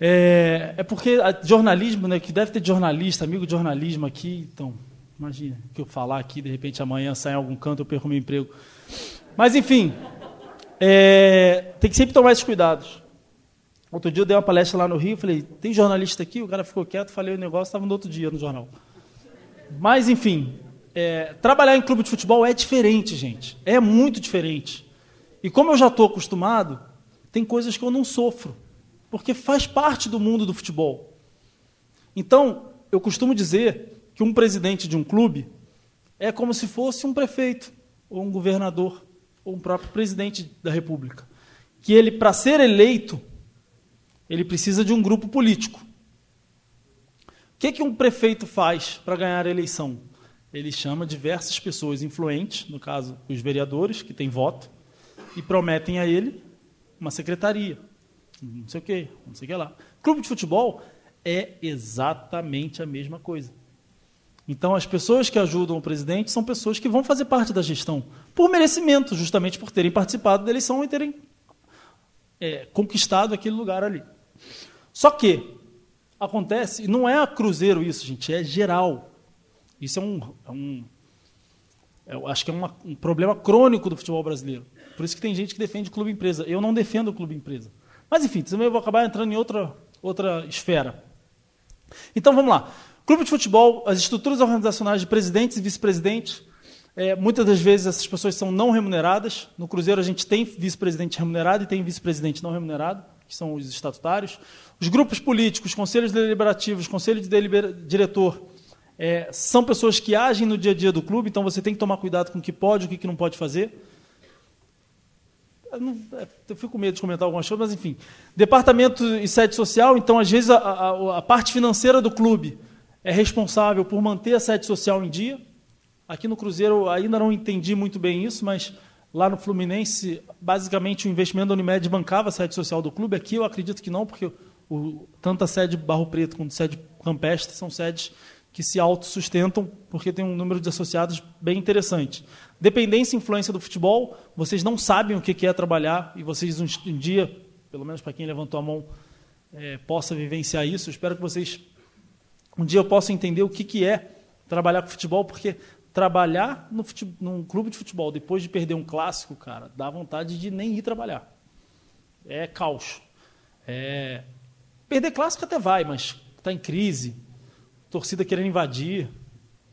É, é porque jornalismo, né, que deve ter jornalista, amigo de jornalismo aqui, então, imagina, que eu falar aqui, de repente amanhã sai em algum canto eu perco meu emprego. Mas enfim, é, tem que sempre tomar esses cuidados. Outro dia eu dei uma palestra lá no Rio, falei, tem jornalista aqui? O cara ficou quieto, falei o negócio, estava no outro dia no jornal. Mas, enfim, é, trabalhar em clube de futebol é diferente, gente. É muito diferente. E como eu já estou acostumado, tem coisas que eu não sofro, porque faz parte do mundo do futebol. Então, eu costumo dizer que um presidente de um clube é como se fosse um prefeito ou um governador ou um próprio presidente da República, que ele, para ser eleito, ele precisa de um grupo político. O que, que um prefeito faz para ganhar a eleição? Ele chama diversas pessoas influentes, no caso, os vereadores, que têm voto, e prometem a ele uma secretaria, não sei o quê, não sei o que lá. Clube de futebol é exatamente a mesma coisa. Então, as pessoas que ajudam o presidente são pessoas que vão fazer parte da gestão, por merecimento, justamente por terem participado da eleição e terem é, conquistado aquele lugar ali. Só que acontece, e não é a Cruzeiro isso, gente, é geral. Isso é um, é um eu acho que é uma, um problema crônico do futebol brasileiro. Por isso que tem gente que defende clube empresa. Eu não defendo o clube empresa. Mas enfim, também vou acabar entrando em outra, outra esfera. Então vamos lá. Clube de futebol, as estruturas organizacionais de presidentes e vice-presidentes, é, muitas das vezes essas pessoas são não remuneradas. No Cruzeiro a gente tem vice-presidente remunerado e tem vice-presidente não remunerado, que são os estatutários. Os grupos políticos, conselhos deliberativos, conselho de diretor, é, são pessoas que agem no dia a dia do clube, então você tem que tomar cuidado com o que pode e o que não pode fazer. Eu, não, é, eu, fico com medo de comentar algumas coisas, mas enfim. Departamento e sede social, então às vezes a, a, a parte financeira do clube é responsável por manter a sede social em dia. Aqui no Cruzeiro ainda não entendi muito bem isso, mas lá no Fluminense, basicamente o investimento da Unimed bancava a sede social do clube. Aqui eu acredito que não, porque o, tanto a sede Barro Preto quanto a sede Campestre são sedes que se autossustentam, porque tem um número de associados bem interessante. Dependência e influência do futebol, vocês não sabem o que é trabalhar, e vocês um, dia, pelo menos para quem levantou a mão, é, possa vivenciar isso. Eu espero que vocês um dia posso entender o que, que é trabalhar com futebol, porque trabalhar no futebol, num clube de futebol depois de perder um clássico, cara, dá vontade de nem ir trabalhar. É caos. É... Perder clássico até vai, mas está em crise, torcida querendo invadir,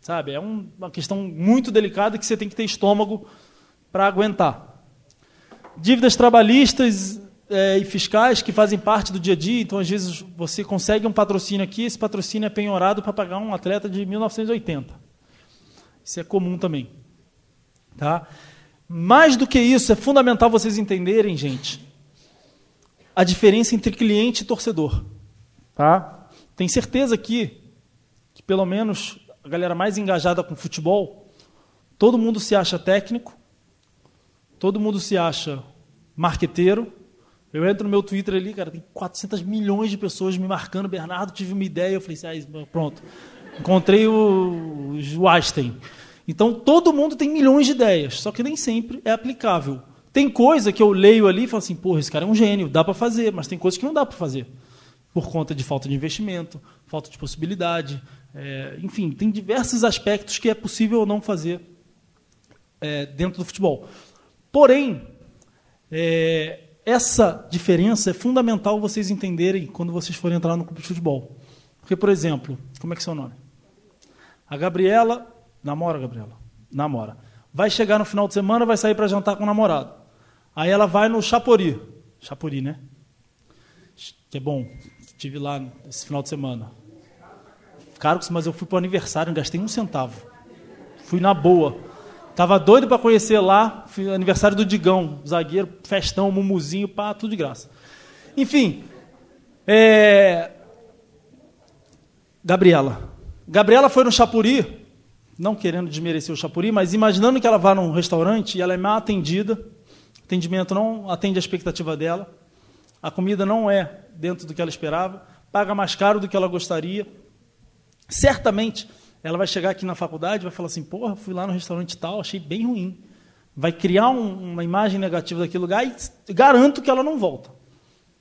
sabe? É um, uma questão muito delicada que você tem que ter estômago para aguentar. Dívidas trabalhistas, é, e fiscais que fazem parte do dia a dia. Então, às vezes, você consegue um patrocínio aqui, esse patrocínio é penhorado para pagar um atleta de 1980. Isso é comum também. Tá? Mais do que isso, é fundamental vocês entenderem, gente, a diferença entre cliente e torcedor. Tá? Tem certeza aqui que, pelo menos, a galera mais engajada com futebol, todo mundo se acha técnico, todo mundo se acha marqueteiro, eu entro no meu Twitter ali, cara, tem 400 milhões de pessoas me marcando. Bernardo, tive uma ideia. Eu falei assim, ah, pronto. Encontrei o, o Einstein. Então, todo mundo tem milhões de ideias, só que nem sempre é aplicável. Tem coisa que eu leio ali e falo assim, porra, esse cara é um gênio, dá para fazer, mas tem coisas que não dá para fazer. Por conta de falta de investimento, falta de possibilidade. É, enfim, tem diversos aspectos que é possível ou não fazer é, dentro do futebol. Porém, é, essa diferença é fundamental vocês entenderem quando vocês forem entrar no clube de futebol. Porque, por exemplo, como é que é seu nome? A Gabriela, namora, Gabriela? Namora. Vai chegar no final de semana, vai sair para jantar com o namorado. Aí ela vai no Chapori. Chapori, né? Que é bom. Estive lá esse final de semana. Caro, mas eu fui para o aniversário, gastei um centavo. Fui na boa. Tava doido para conhecer lá, aniversário do Digão, zagueiro, festão, mumuzinho, pá, tudo de graça. Enfim, é... Gabriela. Gabriela foi no Chapuri, não querendo desmerecer o Chapuri, mas imaginando que ela vá num restaurante e ela é mal atendida, atendimento não atende a expectativa dela, a comida não é dentro do que ela esperava, paga mais caro do que ela gostaria. Certamente ela vai chegar aqui na faculdade vai falar assim, porra, fui lá no restaurante tal, achei bem ruim. Vai criar um, uma imagem negativa daquele lugar e garanto que ela não volta.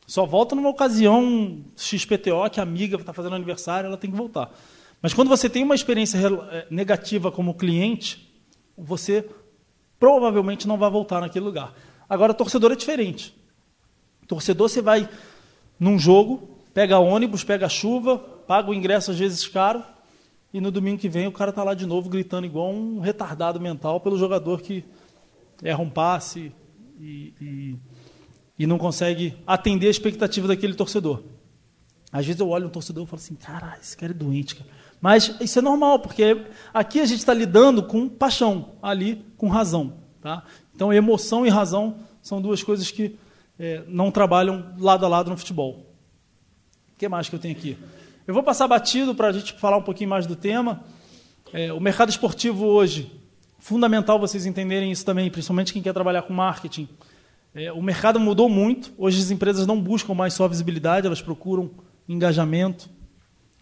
Só volta numa ocasião XPTO, que a amiga está fazendo aniversário, ela tem que voltar. Mas quando você tem uma experiência eh, negativa como cliente, você provavelmente não vai voltar naquele lugar. Agora, torcedor é diferente. Torcedor, você vai num jogo, pega ônibus, pega chuva, paga o ingresso às vezes caro, e no domingo que vem o cara está lá de novo gritando igual um retardado mental pelo jogador que erra um passe e, e, e não consegue atender a expectativa daquele torcedor. Às vezes eu olho um torcedor e falo assim, cara, esse cara é doente. Cara. Mas isso é normal, porque aqui a gente está lidando com paixão, ali com razão. Tá? Então emoção e razão são duas coisas que é, não trabalham lado a lado no futebol. O que mais que eu tenho aqui? Eu vou passar batido para a gente falar um pouquinho mais do tema. É, o mercado esportivo hoje, fundamental vocês entenderem isso também, principalmente quem quer trabalhar com marketing. É, o mercado mudou muito. Hoje as empresas não buscam mais só visibilidade, elas procuram engajamento,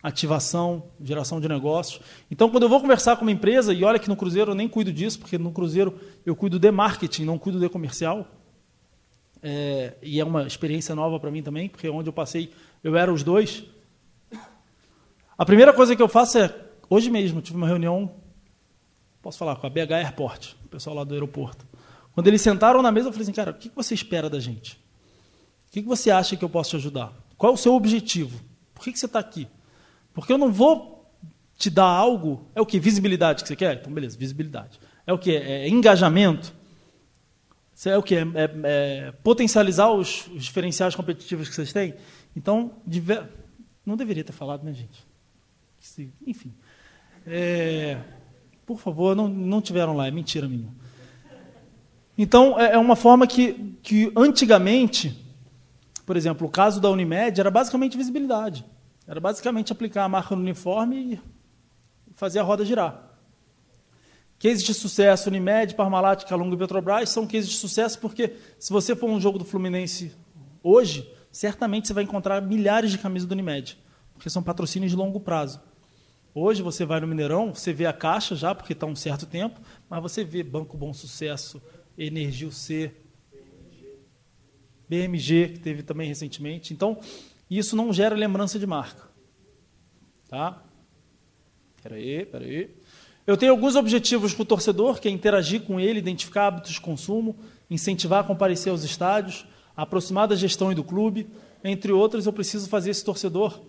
ativação, geração de negócios. Então, quando eu vou conversar com uma empresa, e olha que no Cruzeiro eu nem cuido disso, porque no Cruzeiro eu cuido de marketing, não cuido de comercial. É, e é uma experiência nova para mim também, porque onde eu passei eu era os dois. A primeira coisa que eu faço é, hoje mesmo, tive uma reunião, posso falar, com a BH Airport, o pessoal lá do aeroporto. Quando eles sentaram na mesa, eu falei assim, cara, o que você espera da gente? O que você acha que eu posso te ajudar? Qual é o seu objetivo? Por que você está aqui? Porque eu não vou te dar algo, é o que? Visibilidade que você quer? Então, beleza, visibilidade. É o que? É engajamento? É o que? É, é, é potencializar os, os, diferenciais competitivos que vocês têm? Então, diver... não deveria ter falado, né, gente? Enfim. É, por favor, não, não tiveram lá, é mentira minha. Então, é, é uma forma que, que antigamente, por exemplo, o caso da Unimed era basicamente visibilidade. Era basicamente aplicar a marca no uniforme e fazer a roda girar. Cases de sucesso, Unimed, Parmalat, Calunga e Petrobras são cases de sucesso porque se você for um jogo do Fluminense hoje, certamente você vai encontrar milhares de camisas do Unimed, porque são patrocínios de longo prazo. Hoje você vai no Mineirão, você vê a caixa já, porque está um certo tempo, mas você vê Banco Bom Sucesso, Energio C, BMG, que teve também recentemente. Então, isso não gera lembrança de marca. Tá? Peraí, peraí. Eu tenho alguns objetivos para o torcedor, que é interagir com ele, identificar hábitos de consumo, incentivar a comparecer aos estádios, aproximar da gestão e do clube. Entre outros, eu preciso fazer esse torcedor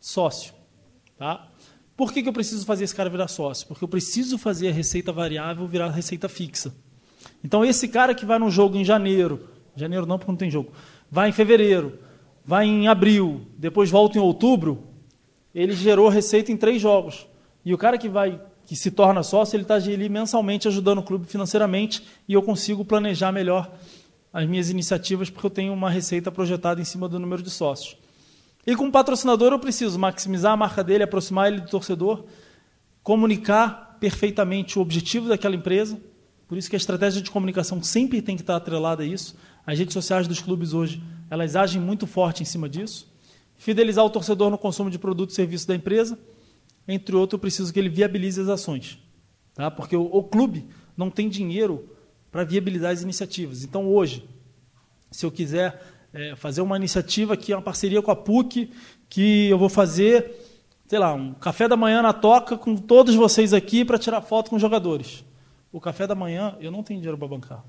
sócio. Tá? Por que, que eu preciso fazer esse cara virar sócio? Porque eu preciso fazer a receita variável virar receita fixa. Então, esse cara que vai num jogo em janeiro Janeiro não, porque não tem jogo. Vai em fevereiro, vai em abril, depois volta em outubro, ele gerou receita em três jogos. E o cara que vai que se torna sócio, ele está ali mensalmente ajudando o clube financeiramente e eu consigo planejar melhor as minhas iniciativas porque eu tenho uma receita projetada em cima do número de sócios. E como patrocinador eu preciso maximizar a marca dele, aproximar ele do torcedor, comunicar perfeitamente o objetivo daquela empresa. Por isso que a estratégia de comunicação sempre tem que estar atrelada a isso. As redes sociais dos clubes hoje, elas agem muito forte em cima disso. Fidelizar o torcedor no consumo de produtos e serviços da empresa. Entre outros, eu preciso que ele viabilize as ações. Tá? Porque o, o clube não tem dinheiro para viabilizar as iniciativas. Então, hoje, se eu quiser é, fazer uma iniciativa que é uma parceria com a PUC, que eu vou fazer, sei lá, um café da manhã na toca com todos vocês aqui para tirar foto com os jogadores. O café da manhã eu não tenho dinheiro para bancar.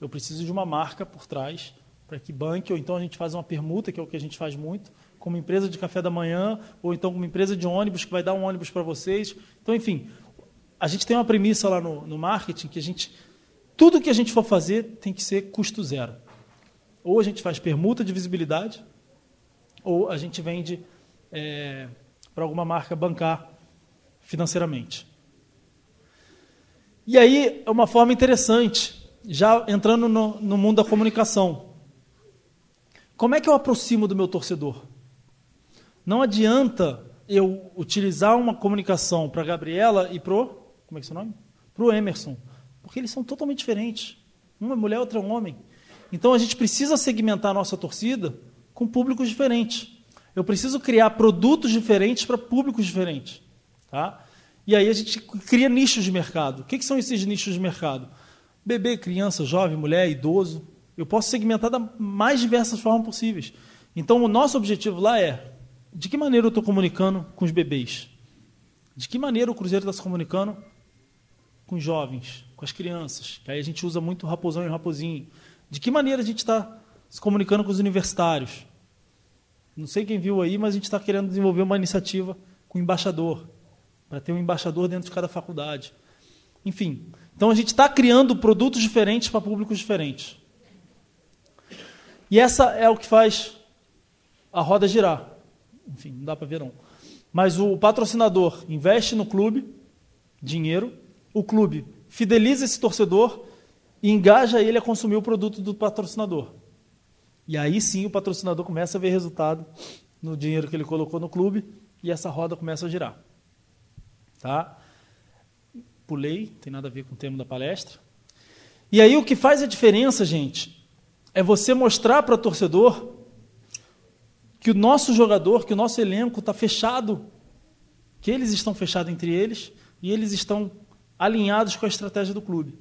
Eu preciso de uma marca por trás para que banque, ou então a gente faz uma permuta, que é o que a gente faz muito, com uma empresa de café da manhã, ou então com uma empresa de ônibus que vai dar um ônibus para vocês. Então, enfim, a gente tem uma premissa lá no, no marketing que a gente. Tudo que a gente for fazer tem que ser custo zero. Ou a gente faz permuta de visibilidade, ou a gente vende é, para alguma marca bancar financeiramente. E aí é uma forma interessante, já entrando no, no mundo da comunicação. Como é que eu aproximo do meu torcedor? Não adianta eu utilizar uma comunicação para Gabriela e pro como é que é o nome? Para o Emerson, porque eles são totalmente diferentes. Uma mulher, outra é um homem. Então a gente precisa segmentar a nossa torcida com públicos diferentes. Eu preciso criar produtos diferentes para públicos diferentes. Tá? E aí a gente cria nichos de mercado. O que, que são esses nichos de mercado? Bebê, criança, jovem, mulher, idoso. Eu posso segmentar da mais diversas formas possíveis. Então o nosso objetivo lá é de que maneira eu estou comunicando com os bebês? De que maneira o Cruzeiro está se comunicando com os jovens, com as crianças? Que aí a gente usa muito raposão e raposinho. De que maneira a gente está se comunicando com os universitários? Não sei quem viu aí, mas a gente está querendo desenvolver uma iniciativa com o embaixador, para ter um embaixador dentro de cada faculdade. Enfim, então a gente está criando produtos diferentes para públicos diferentes. E essa é o que faz a roda girar. Enfim, não dá para ver não. Mas o patrocinador investe no clube dinheiro, o clube fideliza esse torcedor e engaja ele a consumir o produto do patrocinador. E aí sim o patrocinador começa a ver resultado no dinheiro que ele colocou no clube e essa roda começa a girar. Tá? Pulei, tem nada a ver com o tema da palestra. E aí o que faz a diferença, gente, é você mostrar para o torcedor que o nosso jogador, que o nosso elenco está fechado, que eles estão fechados entre eles e eles estão alinhados com a estratégia do clube.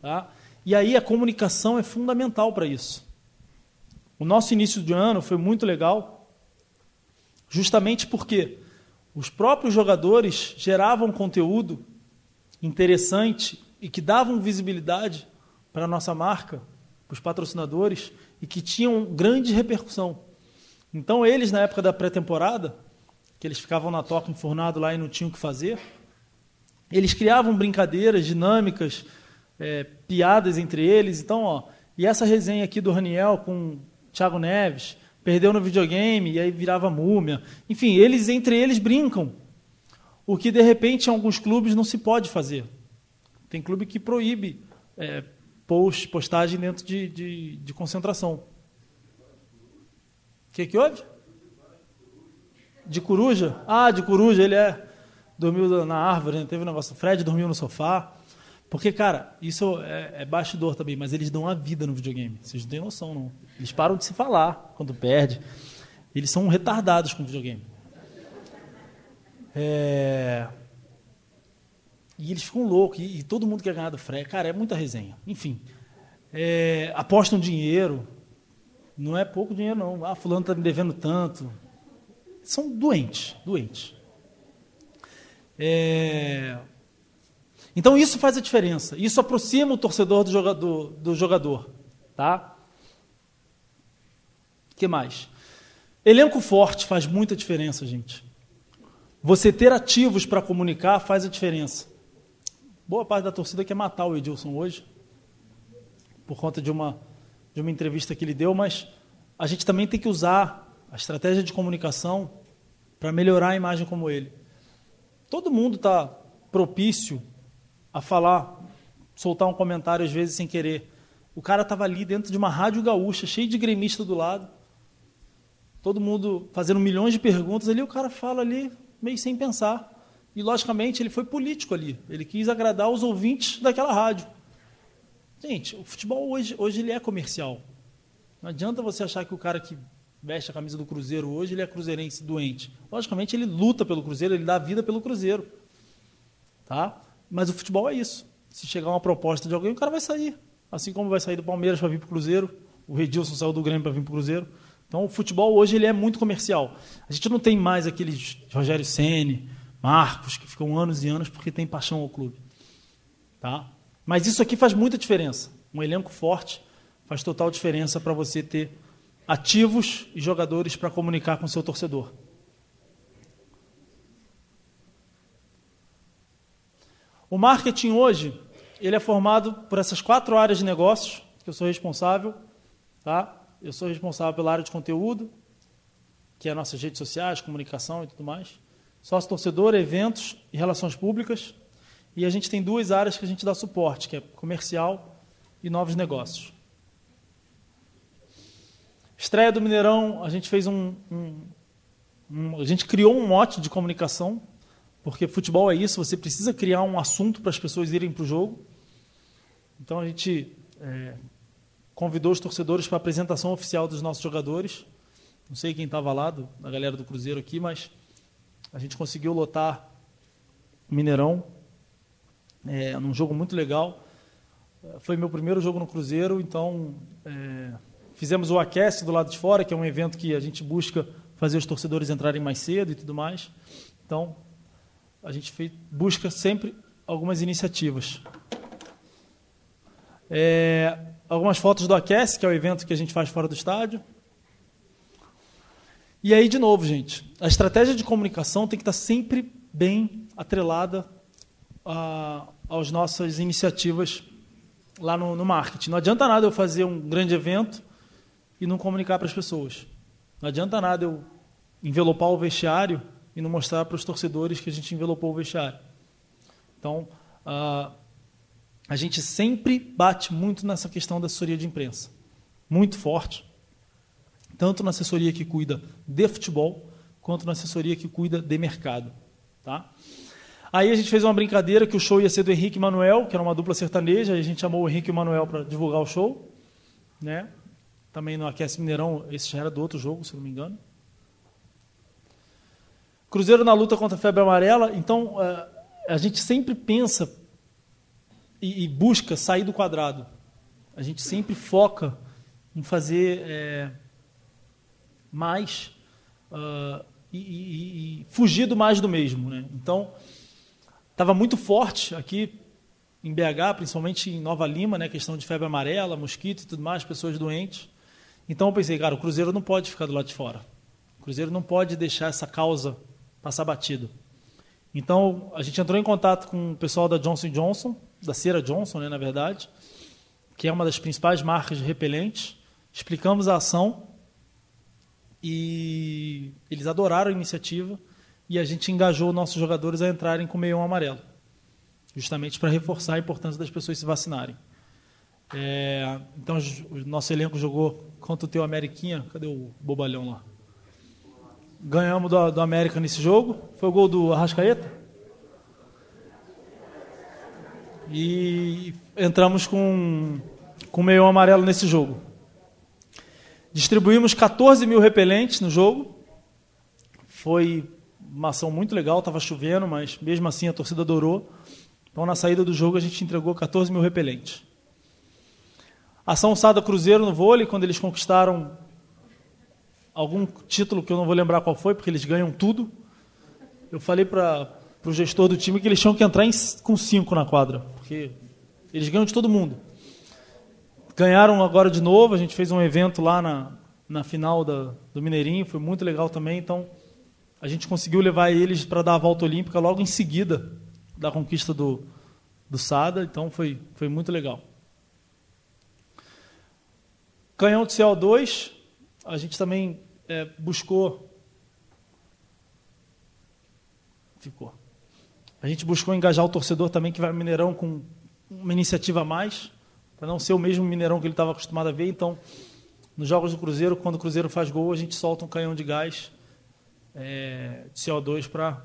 Tá? E aí a comunicação é fundamental para isso. O nosso início de ano foi muito legal, justamente porque os próprios jogadores geravam conteúdo interessante e que davam visibilidade para a nossa marca, para os patrocinadores, e que tinham grande repercussão. Então, eles, na época da pré-temporada, que eles ficavam na toca enfornado lá e não tinham o que fazer, eles criavam brincadeiras, dinâmicas, é, piadas entre eles. Então, ó, e essa resenha aqui do Raniel com Thiago Neves, perdeu no videogame e aí virava múmia. Enfim, eles entre eles brincam. O que de repente em alguns clubes não se pode fazer. Tem clube que proíbe é, post, postagem dentro de, de, de concentração. O que, que houve? De coruja? Ah, de coruja, ele é. Dormiu na árvore, né? teve um negócio. Fred dormiu no sofá. Porque, cara, isso é, é bastidor também, mas eles dão a vida no videogame. Vocês não têm noção, não. Eles param de se falar quando perde. Eles são retardados com o videogame. É... E eles ficam loucos, e, e, todo mundo quer ganhar do Fred. Cara, é muita resenha. Enfim, é... apostam dinheiro. Não é pouco dinheiro, não. Ah, fulano está me devendo tanto. São doentes, doentes. É... Então isso faz a diferença. Isso aproxima o torcedor do jogador. Do jogador tá? O que mais? Elenco forte faz muita diferença, gente. Você ter ativos para comunicar faz a diferença. Boa parte da torcida quer matar o Edilson hoje, por conta de uma de uma entrevista que ele deu, mas a gente também tem que usar a estratégia de comunicação para melhorar a imagem como ele. Todo mundo está propício a falar, soltar um comentário às vezes sem querer. O cara estava ali dentro de uma rádio gaúcha, cheio de gremista do lado, todo mundo fazendo milhões de perguntas ali, o cara fala ali meio sem pensar. E, logicamente, ele foi político ali. Ele quis agradar os ouvintes daquela rádio. Gente, o futebol hoje, hoje ele é comercial. Não adianta você achar que o cara que veste a camisa do Cruzeiro hoje, ele é cruzeirense doente. Logicamente, ele luta pelo Cruzeiro, ele dá vida pelo Cruzeiro. Tá? Mas o futebol é isso. Se chegar uma proposta de alguém, o cara vai sair. Assim como vai sair do Palmeiras para vir para o Cruzeiro, o Redilson saiu do Grêmio para vir para o Cruzeiro. Então, o futebol hoje ele é muito comercial. A gente não tem mais aqueles Rogério Ceni, Marcos, que ficam anos e anos porque tem paixão ao clube. Tá? Mas isso aqui faz muita diferença. Um elenco forte faz total diferença para você ter ativos e jogadores para comunicar com o seu torcedor. O marketing hoje, ele é formado por essas quatro áreas de negócios que eu sou responsável, tá? Eu sou responsável pela área de conteúdo, que é nossas redes sociais, comunicação e tudo mais. Sócio torcedor, eventos e relações públicas. E a gente tem duas áreas que a gente dá suporte, que é comercial e novos negócios. Estreia do Mineirão, a gente fez um, um, um, a gente criou um mote de comunicação, porque futebol é isso, você precisa criar um assunto para as pessoas irem para o jogo. Então a gente é, convidou os torcedores para a apresentação oficial dos nossos jogadores. Não sei quem estava lá, do, galera do Cruzeiro aqui, mas a gente conseguiu lotar o Mineirão é, num jogo muito legal. Foi meu primeiro jogo no Cruzeiro, então é, fizemos o Aquece do lado de fora, que é um evento que a gente busca fazer os torcedores entrarem mais cedo e tudo mais. Então, a gente fez, busca sempre algumas iniciativas. É, algumas fotos do Aquece, que é o evento que a gente faz fora do estádio. E aí, de novo, gente, a estratégia de comunicação tem que estar sempre bem atrelada às nossas iniciativas lá no, no marketing. Não adianta nada eu fazer um grande evento e não comunicar para as pessoas. Não adianta nada eu envelopar o vestiário e não mostrar para os torcedores que a gente envelopou o vestiário. Então, uh, a gente sempre bate muito nessa questão da assessoria de imprensa. Muito forte. Tanto na assessoria que cuida de futebol, quanto na assessoria que cuida de mercado. Tá? Aí a gente fez uma brincadeira que o show ia ser do Henrique e Manuel, que era uma dupla sertaneja, aí a gente chamou o Henrique e Manuel para divulgar o show. Né? Também no Aquece Mineirão, esse já era do outro jogo, se não me engano. Cruzeiro na luta contra a febre amarela, então eh, a gente sempre pensa e, e, busca sair do quadrado. A gente sempre foca em fazer é, mais uh, e, e, e, fugir do mais do mesmo. Né? Então, estava muito forte aqui em BH, principalmente em Nova Lima, né, questão de febre amarela, mosquito e tudo mais, pessoas doentes. Então eu pensei, cara, o Cruzeiro não pode ficar do lado de fora. O Cruzeiro não pode deixar essa causa passar batido. Então a gente entrou em contato com o pessoal da Johnson Johnson, da Cera Johnson, né, na verdade, que é uma das principais marcas de repelentes. Explicamos a ação e eles adoraram a iniciativa e a gente engajou nossos jogadores a entrarem com o meião amarelo, justamente para reforçar a importância das pessoas se vacinarem. É, então, o nosso elenco jogou contra o teu Ameriquinha. Cadê o bobalhão lá? Ganhamos do, do América nesse jogo. Foi o gol do Arrascaeta. E entramos com, com meio amarelo nesse jogo. Distribuímos 14 mil repelentes no jogo. Foi uma ação muito legal, estava chovendo, mas mesmo assim a torcida adorou. Então, na saída do jogo, a gente entregou 14 mil repelentes. Ação Sada Cruzeiro no vôlei, quando eles conquistaram algum título que eu não vou lembrar qual foi, porque eles ganham tudo. Eu falei para o gestor do time que eles tinham que entrar em, com cinco na quadra, porque eles ganham de todo mundo. Ganharam agora de novo, a gente fez um evento lá na, na final da, do Mineirinho, foi muito legal também. Então, a gente conseguiu levar eles para dar a volta olímpica logo em seguida da conquista do, do SADA, então foi, foi muito legal. Canhão de CO2, a gente também é, buscou. Ficou. A gente buscou engajar o torcedor também que vai ao Mineirão com uma iniciativa a mais, para não ser o mesmo Mineirão que ele estava acostumado a ver. Então, nos jogos do Cruzeiro, quando o Cruzeiro faz gol, a gente solta um canhão de gás é, de CO2 para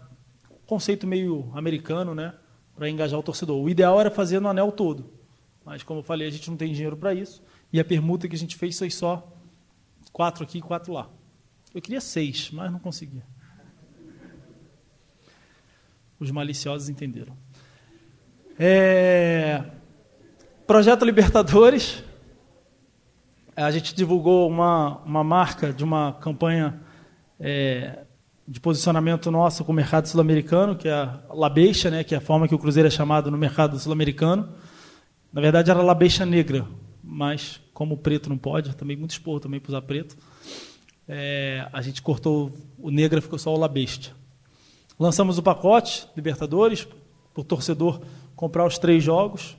conceito meio americano, né? Para engajar o torcedor. O ideal era fazer no anel todo, mas como eu falei, a gente não tem dinheiro para isso. E a permuta que a gente fez foi só quatro aqui e quatro lá. Eu queria seis, mas não conseguia. Os maliciosos entenderam. É... Projeto Libertadores. A gente divulgou uma, uma marca de uma campanha é, de posicionamento nosso com o mercado sul-americano, que é a Labeixa, né, que é a forma que o Cruzeiro é chamado no mercado sul-americano. Na verdade era Labeixa Negra, mas como preto não pode, também muito expor também para usar preto, é, a gente cortou o negra, ficou só o Labeixa. Lançamos o pacote Libertadores, para o torcedor comprar os três jogos.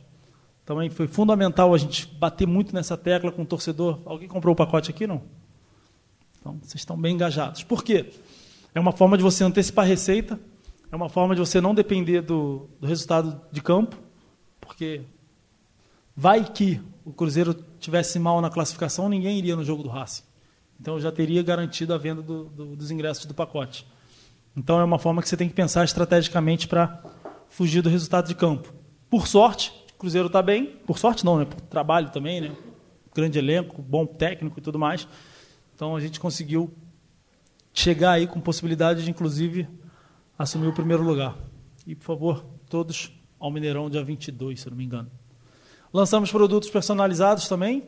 Também foi fundamental a gente bater muito nessa tecla com o torcedor. Alguém comprou o pacote aqui, não? Então, vocês estão bem engajados. Por quê? É uma forma de você antecipar a receita, é uma forma de você não depender do, do resultado de campo, porque vai que o Cruzeiro tivesse mal na classificação, ninguém iria no jogo do Racing. Então já teria garantido a venda do, do, dos ingressos do pacote. Então é uma forma que você tem que pensar estrategicamente para fugir do resultado de campo. Por sorte, o Cruzeiro está bem. Por sorte não, né? Por trabalho também, né? Grande elenco, bom técnico e tudo mais. Então a gente conseguiu chegar aí com possibilidade de, inclusive, assumir o primeiro lugar. E, por favor, todos ao Mineirão, dia 22, se não me engano. Lançamos produtos personalizados também,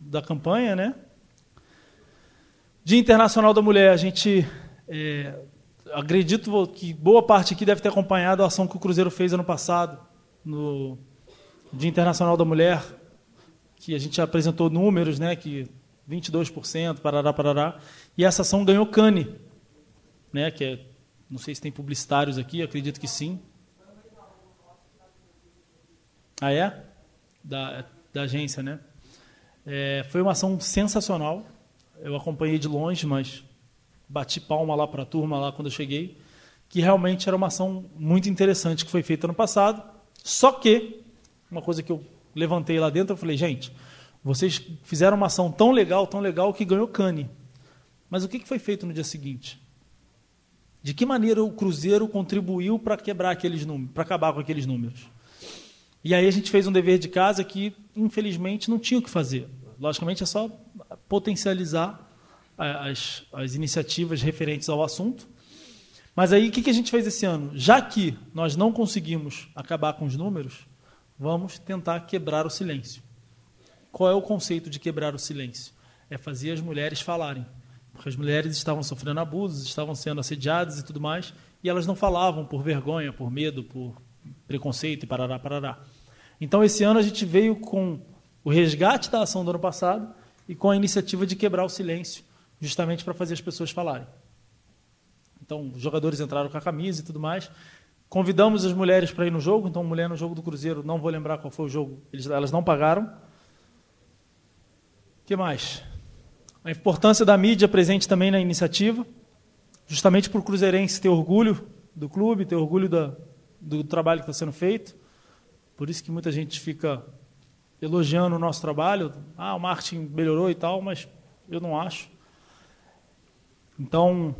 da campanha, né? Dia Internacional da Mulher, a gente, é, acredito que boa parte aqui deve ter acompanhado a ação que o Cruzeiro fez ano passado, no Dia Internacional da Mulher, que a gente apresentou números, né, que 22%, parará, parará. E essa ação ganhou Cane, né, que é, não sei se tem publicitários aqui, acredito que sim. Ah, é? Da, da agência, né? É, foi uma ação sensacional. Eu acompanhei de longe, mas bati palma lá para a turma lá quando eu cheguei, que realmente era uma ação muito interessante que foi feita ano passado. Só que, uma coisa que eu levantei lá dentro, eu falei, gente, vocês fizeram uma ação tão legal, tão legal, que ganhou Cane. Mas o que foi feito no dia seguinte? De que maneira o Cruzeiro contribuiu para quebrar aqueles números, para acabar com aqueles números? E aí a gente fez um dever de casa que, infelizmente, não tinha o que fazer. Logicamente, é só potencializar as, as iniciativas referentes ao assunto. Mas aí, o que a gente fez esse ano? Já que nós não conseguimos acabar com os números, vamos tentar quebrar o silêncio. Qual é o conceito de quebrar o silêncio? É fazer as mulheres falarem. Porque as mulheres estavam sofrendo abusos, estavam sendo assediadas e tudo mais, e elas não falavam por vergonha, por medo, por preconceito e parará, parará. Então, esse ano a gente veio com o resgate da ação do ano passado e com a iniciativa de quebrar o silêncio, justamente para fazer as pessoas falarem. Então, os jogadores entraram com a camisa e tudo mais. Convidamos as mulheres para ir no jogo. Então, mulher no jogo do Cruzeiro, não vou lembrar qual foi o jogo, elas não pagaram que mais? A importância da mídia presente também na iniciativa, justamente para o Cruzeirense ter orgulho do clube, ter orgulho da, do trabalho que está sendo feito. Por isso que muita gente fica elogiando o nosso trabalho. Ah, o marketing melhorou e tal, mas eu não acho. Então,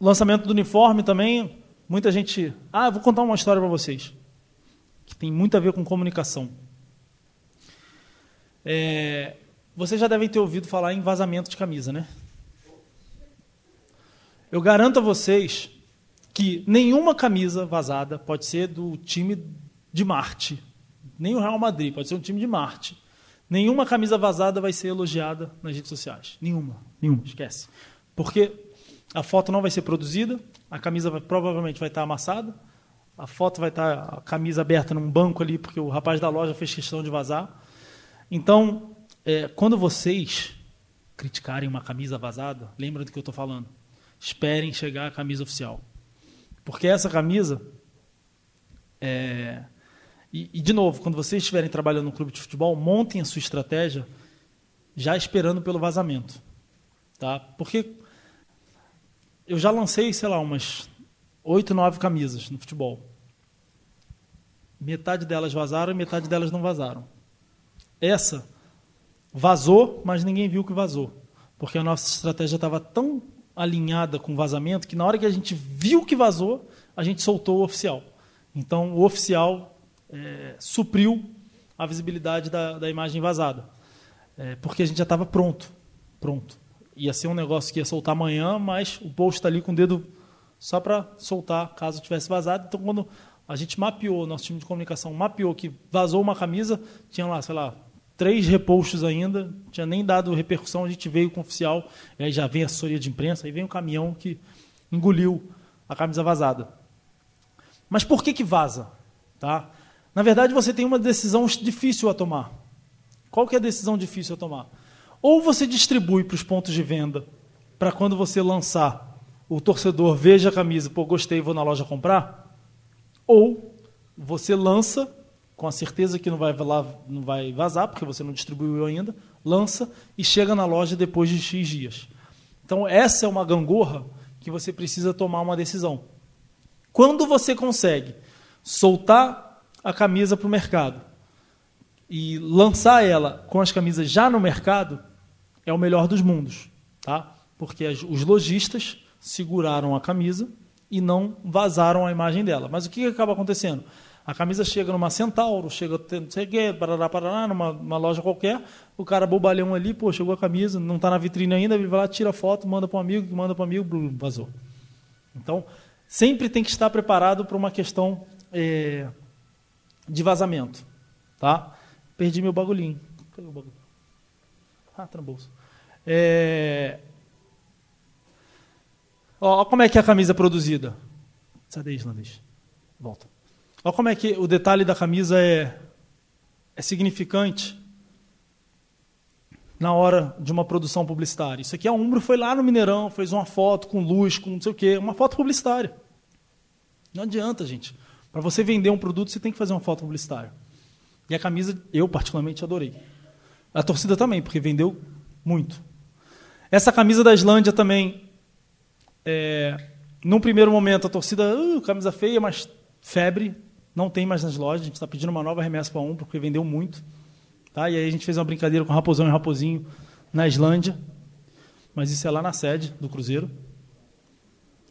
lançamento do uniforme também, muita gente. Ah, vou contar uma história para vocês, que tem muito a ver com comunicação. É, vocês já devem ter ouvido falar em vazamento de camisa, né? Eu garanto a vocês que nenhuma camisa vazada pode ser do time de Marte. Nem o Real Madrid, pode ser um time de Marte. Nenhuma camisa vazada vai ser elogiada nas redes sociais. Nenhuma. Nenhuma, esquece. Porque a foto não vai ser produzida, a camisa vai, provavelmente vai estar amassada, a foto vai estar a camisa aberta num banco ali, porque o rapaz da loja fez questão de vazar. Então, é, quando vocês criticarem uma camisa vazada, lembra do que eu estou falando. Esperem chegar a camisa oficial. Porque essa camisa, é, E, e, de novo, quando vocês estiverem trabalhando no clube de futebol, montem a sua estratégia já esperando pelo vazamento. Tá? Porque eu já lancei, sei lá, umas oito, nove camisas no futebol. Metade delas vazaram e metade delas não vazaram. Essa vazou, mas ninguém viu que vazou. Porque a nossa estratégia estava tão alinhada com o vazamento que na hora que a gente viu que vazou, a gente soltou o oficial. Então, o oficial é, supriu a visibilidade da, da imagem vazada. É, porque a gente já estava pronto. Pronto. Ia ser um negócio que ia soltar amanhã, mas o post está ali com o dedo só para soltar caso tivesse vazado. Então, quando a gente mapeou, nosso time de comunicação mapeou que vazou uma camisa, tinha lá, sei lá, três repostos ainda, tinha nem dado repercussão, a gente veio com o oficial, aí já vem a assessoria de imprensa, aí vem o caminhão que engoliu a camisa vazada. Mas por que que vaza? Tá? Na verdade, você tem uma decisão difícil a tomar. Qual que é a decisão difícil a tomar? Ou você distribui para os pontos de venda, para quando você lançar, o torcedor veja a camisa, pô, gostei, vou na loja comprar. Ou você lança com a certeza que não vai, lá, não vai vazar, porque você não distribuiu ainda, lança e chega na loja depois de X dias. Então, essa é uma gangorra que você precisa tomar uma decisão. Quando você consegue soltar a camisa para o mercado e lançar ela com as camisas já no mercado, é o melhor dos mundos, tá? Porque as, os lojistas seguraram a camisa e não vazaram a imagem dela. Mas o que acaba acontecendo? A camisa chega numa Centauro, chega não sei o quê, parará, parará, numa loja qualquer, o cara bobalhão ali, pô, chegou a camisa, não está na vitrine ainda, ele vai lá, tira foto, manda para um amigo, manda para um amigo, blum, vazou. Então, sempre tem que estar preparado para uma questão é, de vazamento. Tá? Perdi meu bagulhinho. Cadê o bagulho? Ah, tá no bolso. É... Como é que é a camisa produzida. Sai daí, islandês. Volta. Olha como é que o detalhe da camisa é, é significante na hora de uma produção publicitária. Isso aqui a Umbro foi lá no Mineirão, fez uma foto com luz, com não sei o quê, uma foto publicitária. Não adianta, gente. Para você vender um produto, você tem que fazer uma foto publicitária. E a camisa, eu particularmente adorei. A torcida também, porque vendeu muito. Essa camisa da Islândia também, é, num primeiro momento, a torcida, uh, camisa feia, mas febre, não tem mais nas lojas, a gente está pedindo uma nova remessa para um, porque vendeu muito. Tá? E aí a gente fez uma brincadeira com Raposão e Raposinho na Islândia. Mas isso é lá na sede do Cruzeiro.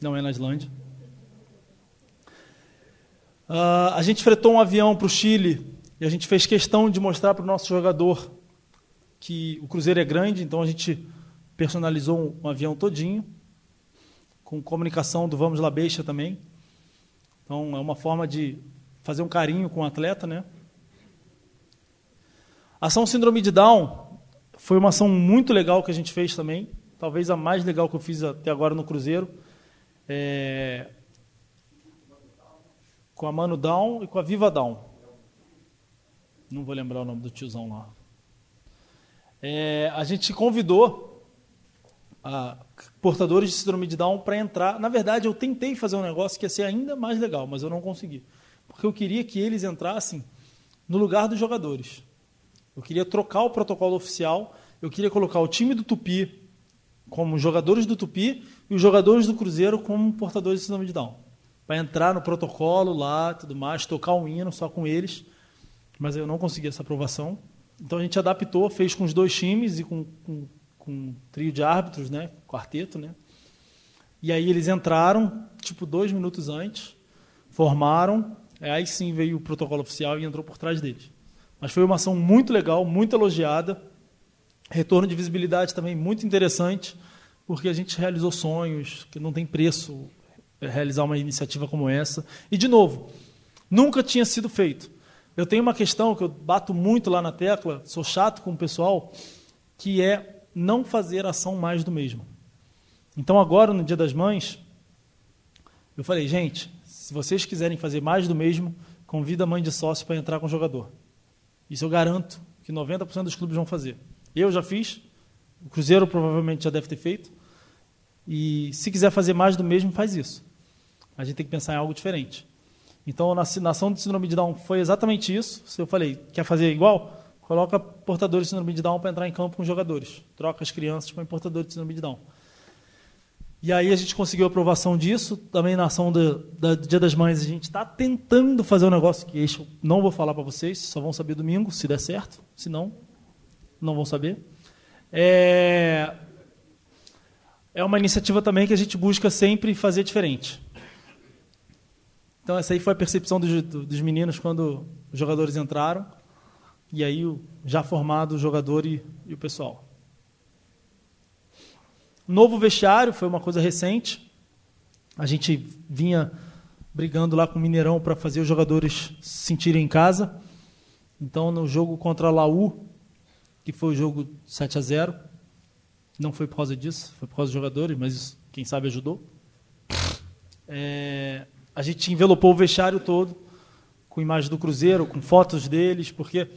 Não é na Islândia. Uh, a gente fretou um avião para o Chile e a gente fez questão de mostrar para o nosso jogador que o Cruzeiro é grande, então a gente personalizou um, um avião todinho, com comunicação do Vamos La Beixa também. Então é uma forma de fazer um carinho com o atleta, né? A ação Síndrome de Down foi uma ação muito legal que a gente fez também, talvez a mais legal que eu fiz até agora no Cruzeiro. É... Com a Mano Down e com a Viva Down. Não vou lembrar o nome do tiozão lá. É... A gente convidou a portadores de síndrome de Down para entrar. Na verdade, eu tentei fazer um negócio que ia ser ainda mais legal, mas eu não consegui porque eu queria que eles entrassem no lugar dos jogadores. Eu queria trocar o protocolo oficial, eu queria colocar o time do Tupi como jogadores do Tupi e os jogadores do Cruzeiro como portadores de síndrome de Down. Para entrar no protocolo lá, tudo mais, tocar um hino só com eles. Mas eu não consegui essa aprovação. Então a gente adaptou, fez com os dois times e com, com, com um trio de árbitros, né? quarteto. Né? E aí eles entraram, tipo, dois minutos antes, formaram, é, aí sim veio o protocolo oficial e entrou por trás deles. Mas foi uma ação muito legal, muito elogiada. Retorno de visibilidade também muito interessante, porque a gente realizou sonhos que não tem preço realizar uma iniciativa como essa. E, de novo, nunca tinha sido feito. Eu tenho uma questão que eu bato muito lá na tecla, sou chato com o pessoal, que é não fazer ação mais do mesmo. Então, agora, no Dia das Mães, eu falei, gente, se vocês quiserem fazer mais do mesmo, convida a mãe de sócio para entrar com o jogador. Isso eu garanto que 90% dos clubes vão fazer. Eu já fiz, o Cruzeiro provavelmente já deve ter feito. E se quiser fazer mais do mesmo, faz isso. A gente tem que pensar em algo diferente. Então, na nação de síndrome de Down foi exatamente isso. Se eu falei, quer fazer igual? Coloca portadores de síndrome de Down para entrar em campo com jogadores. Troca as crianças com portadores de síndrome de Down. E aí a gente conseguiu a aprovação disso. Também na ação do, do Dia das Mães a gente está tentando fazer um negócio que eu não vou falar para vocês, só vão saber domingo, se der certo. Se não, não vão saber. É, é uma iniciativa também que a gente busca sempre fazer diferente. Então, essa aí foi a percepção dos, dos meninos quando os jogadores entraram. E aí, o já formado o jogador e, e o pessoal. Novo vestiário foi uma coisa recente. A gente vinha brigando lá com o Mineirão para fazer os jogadores se sentirem em casa. Então, no jogo contra a Laú, que foi o jogo 7 a 0 não foi por causa disso, foi por causa dos jogadores, mas isso, quem sabe ajudou. É, a gente envelopou o vestiário todo com imagem do Cruzeiro, com fotos deles, porque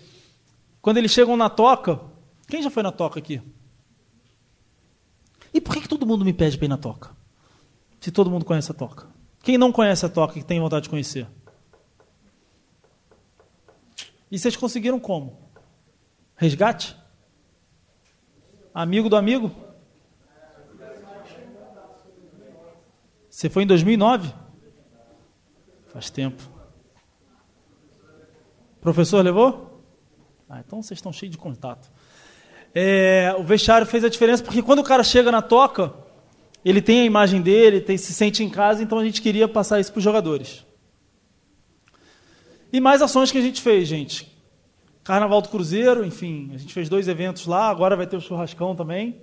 quando eles chegam na toca, quem já foi na toca aqui? E por que, que todo mundo me pede para ir na toca? Se todo mundo conhece a toca. Quem não conhece a toca e tem vontade de conhecer? E vocês conseguiram como? Resgate? Amigo do amigo? Você foi em 2009? Faz tempo. Professor levou? Ah, então vocês estão cheios de contato. É, o vestiário fez a diferença porque quando o cara chega na toca, ele tem a imagem dele, tem, se sente em casa, então a gente queria passar isso para os jogadores. E mais ações que a gente fez, gente. Carnaval do Cruzeiro, enfim, a gente fez dois eventos lá, agora vai ter o churrascão também.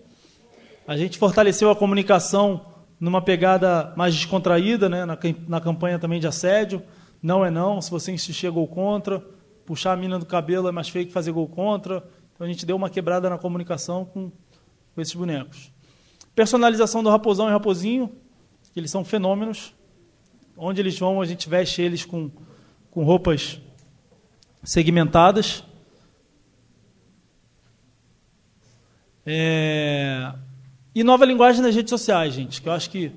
A gente fortaleceu a comunicação numa pegada mais descontraída, né, na, na campanha também de assédio. Não é não, se você insistir, é gol contra. Puxar a mina do cabelo é mais feio que fazer gol contra. Então a gente deu uma quebrada na comunicação com, com esses bonecos. Personalização do Raposão e Raposinho, eles são fenômenos. Onde eles vão, a gente veste eles com, com roupas segmentadas. É... E nova linguagem nas redes sociais, gente, que eu acho que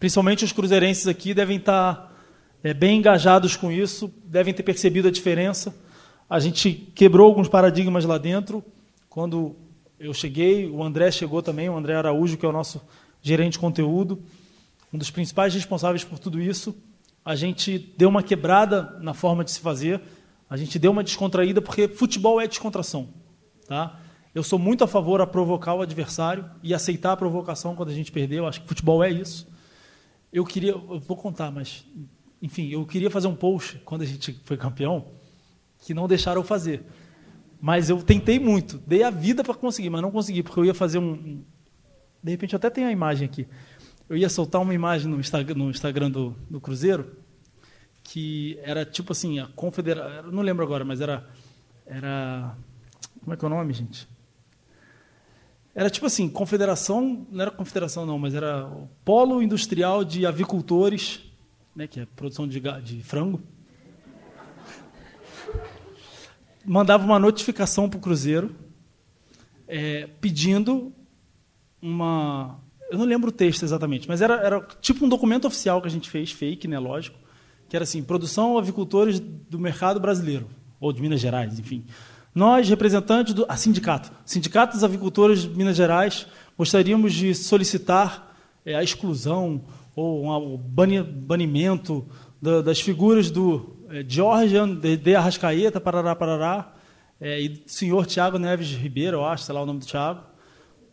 principalmente os cruzeirenses aqui devem estar é, bem engajados com isso, devem ter percebido a diferença. A gente quebrou alguns paradigmas lá dentro. Quando eu cheguei, o André chegou também, o André Araújo, que é o nosso gerente de conteúdo, um dos principais responsáveis por tudo isso. A gente deu uma quebrada na forma de se fazer, a gente deu uma descontraída, porque futebol é descontração. Tá? Eu sou muito a favor a provocar o adversário e aceitar a provocação quando a gente perdeu. Acho que futebol é isso. Eu queria, eu vou contar, mas enfim, eu queria fazer um post quando a gente foi campeão que não deixaram eu fazer. Mas eu tentei muito, dei a vida para conseguir, mas não consegui porque eu ia fazer um, de repente eu até tenho a imagem aqui. Eu ia soltar uma imagem no Instagram, no Instagram do, do Cruzeiro que era tipo assim a confederação, não lembro agora, mas era era como é que é o nome, gente? Era tipo assim, confederação, não era confederação não, mas era o Polo Industrial de Avicultores, né, que é produção de, de frango. Mandava uma notificação para o Cruzeiro é, pedindo uma. Eu não lembro o texto exatamente, mas era, era tipo um documento oficial que a gente fez, fake, né, lógico, que era assim: produção avicultores do mercado brasileiro, ou de Minas Gerais, enfim. Nós, representantes do ah, sindicato, Sindicato dos Avicultores de Minas Gerais, gostaríamos de solicitar é, a exclusão ou um, o banimento da, das figuras do é, de, de Arrascaeta, Parará, Parará, é, e do senhor Tiago Neves Ribeiro, eu acho, sei lá o nome do Tiago,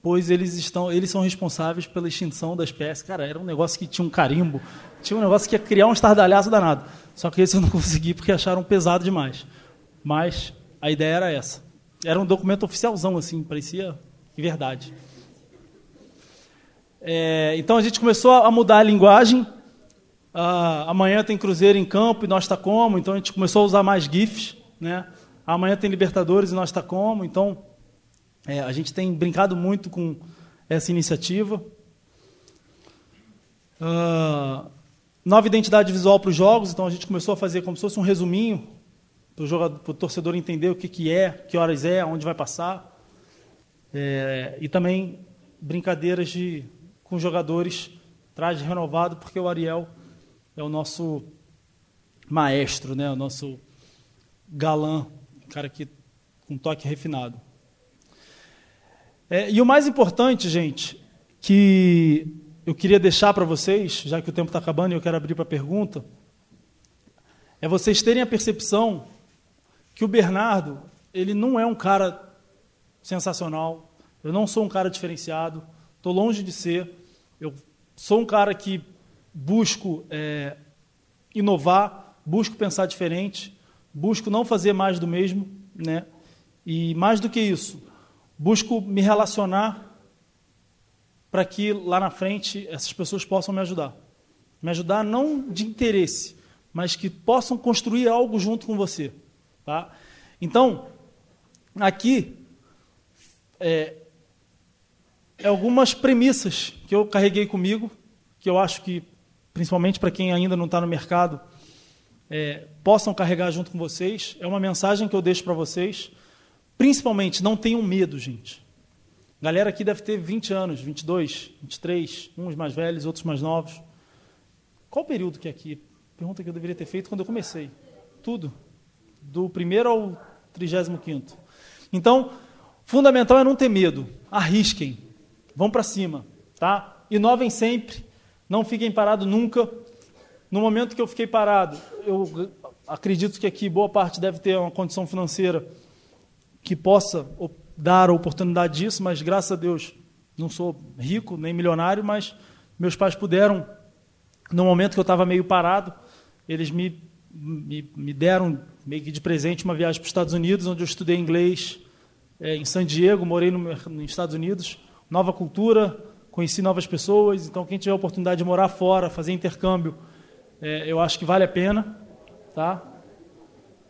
pois eles estão, eles são responsáveis pela extinção da espécie. Cara, era um negócio que tinha um carimbo, tinha um negócio que ia criar um estardalhaço danado. Só que esse eu não *laughs* consegui porque acharam pesado demais. Mas a ideia era essa. Era um documento oficialzão, assim, parecia verdade. É, então a gente começou a mudar a linguagem. Ah, amanhã tem Cruzeiro em campo e nós está como, então a gente começou a usar mais GIFs. Né? Amanhã tem Libertadores e nós está como, então é, a gente tem brincado muito com essa iniciativa. Ah, nova identidade visual para os jogos, então a gente começou a fazer como se fosse um resuminho para o torcedor entender o que, que é, que horas é, onde vai passar. É, e também brincadeiras de, com jogadores, traje renovado, porque o Ariel é o nosso maestro, né? o nosso galã, cara que com um toque refinado. É, e o mais importante, gente, que eu queria deixar para vocês, já que o tempo está acabando e eu quero abrir para pergunta, é vocês terem a percepção que o Bernardo, ele não é um cara sensacional, eu não sou um cara diferenciado, estou longe de ser, eu sou um cara que busco é, inovar, busco pensar diferente, busco não fazer mais do mesmo, né? E mais do que isso, busco me relacionar para que lá na frente essas pessoas possam me ajudar. Me ajudar não de interesse, mas que possam construir algo junto com você. Tá? Então, aqui é, é algumas premissas que eu carreguei comigo, que eu acho que, principalmente para quem ainda não está no mercado, é, possam carregar junto com vocês. É uma mensagem que eu deixo para vocês. Principalmente, não tenham medo, gente. Galera aqui deve ter 20 anos, 22, 23, uns mais velhos, outros mais novos. Qual o período que é aqui? Pergunta que eu deveria ter feito quando eu comecei. Tudo. Do primeiro ao 35. Então, fundamental é não ter medo. Arrisquem. Vão para cima. Tá? Inovem sempre. Não fiquem parados nunca. No momento que eu fiquei parado, eu acredito que aqui boa parte deve ter uma condição financeira que possa dar a oportunidade disso, mas graças a Deus não sou rico nem milionário, mas meus pais puderam, no momento que eu estava meio parado, eles me, me, me, deram meio que de presente uma viagem para os Estados Unidos, onde eu estudei inglês é, em San Diego, morei no, nos Estados Unidos, nova cultura, conheci novas pessoas. Então, quem tiver a oportunidade de morar fora, fazer intercâmbio, é, eu acho que vale a pena. Tá?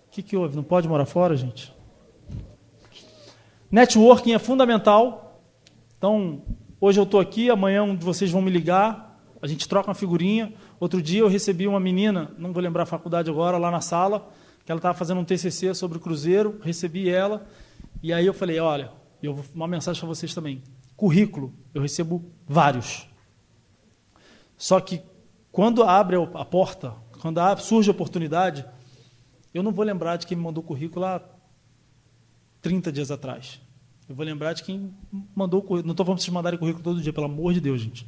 O que, que houve? Não pode morar fora, gente? Networking é fundamental. Então, hoje eu estou aqui, amanhã um de vocês vão me ligar, a gente troca uma figurinha. Outro dia eu recebi uma menina, não vou lembrar a faculdade agora, lá na sala, que ela estava fazendo um TCC sobre o Cruzeiro, recebi ela, e aí eu falei, olha, eu vou uma mensagem para vocês também. Currículo, eu recebo vários. Só que quando abre a porta, quando surge a oportunidade, eu não vou lembrar de quem me mandou currículo há 30 dias atrás. Eu vou lembrar de quem mandou o currículo. Não estou falando para vocês mandarem currículo todo dia, pelo amor de Deus, gente.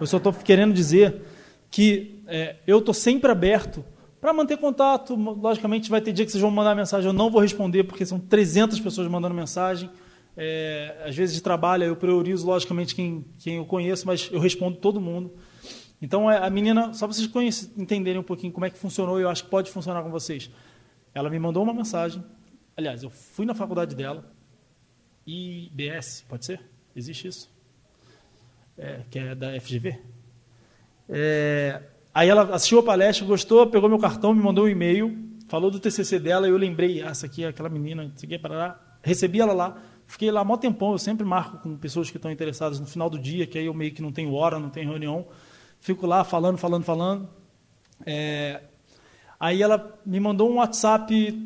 Eu só estou querendo dizer que é, eu estou sempre aberto para manter contato. Logicamente, vai ter dia que vocês vão mandar mensagem, eu não vou responder, porque são 300 pessoas mandando mensagem. É, às vezes de trabalho, eu priorizo, logicamente, quem, quem eu conheço, mas eu respondo todo mundo. Então, é, a menina, só para vocês entenderem um pouquinho como é que funcionou, eu acho que pode funcionar com vocês. Ela me mandou uma mensagem. Aliás, eu fui na faculdade dela, IBS, pode ser? Existe isso? É, que é da FGV. É, aí ela assistiu a palestra, gostou, pegou meu cartão, me mandou um e-mail, falou do TCC dela, eu lembrei, ah, essa aqui é aquela menina, segui para lá, recebi ela lá, fiquei lá mó tempão, eu sempre marco com pessoas que estão interessadas no final do dia, que aí eu meio que não tenho hora, não tenho reunião, fico lá falando, falando, falando. É, aí ela me mandou um WhatsApp,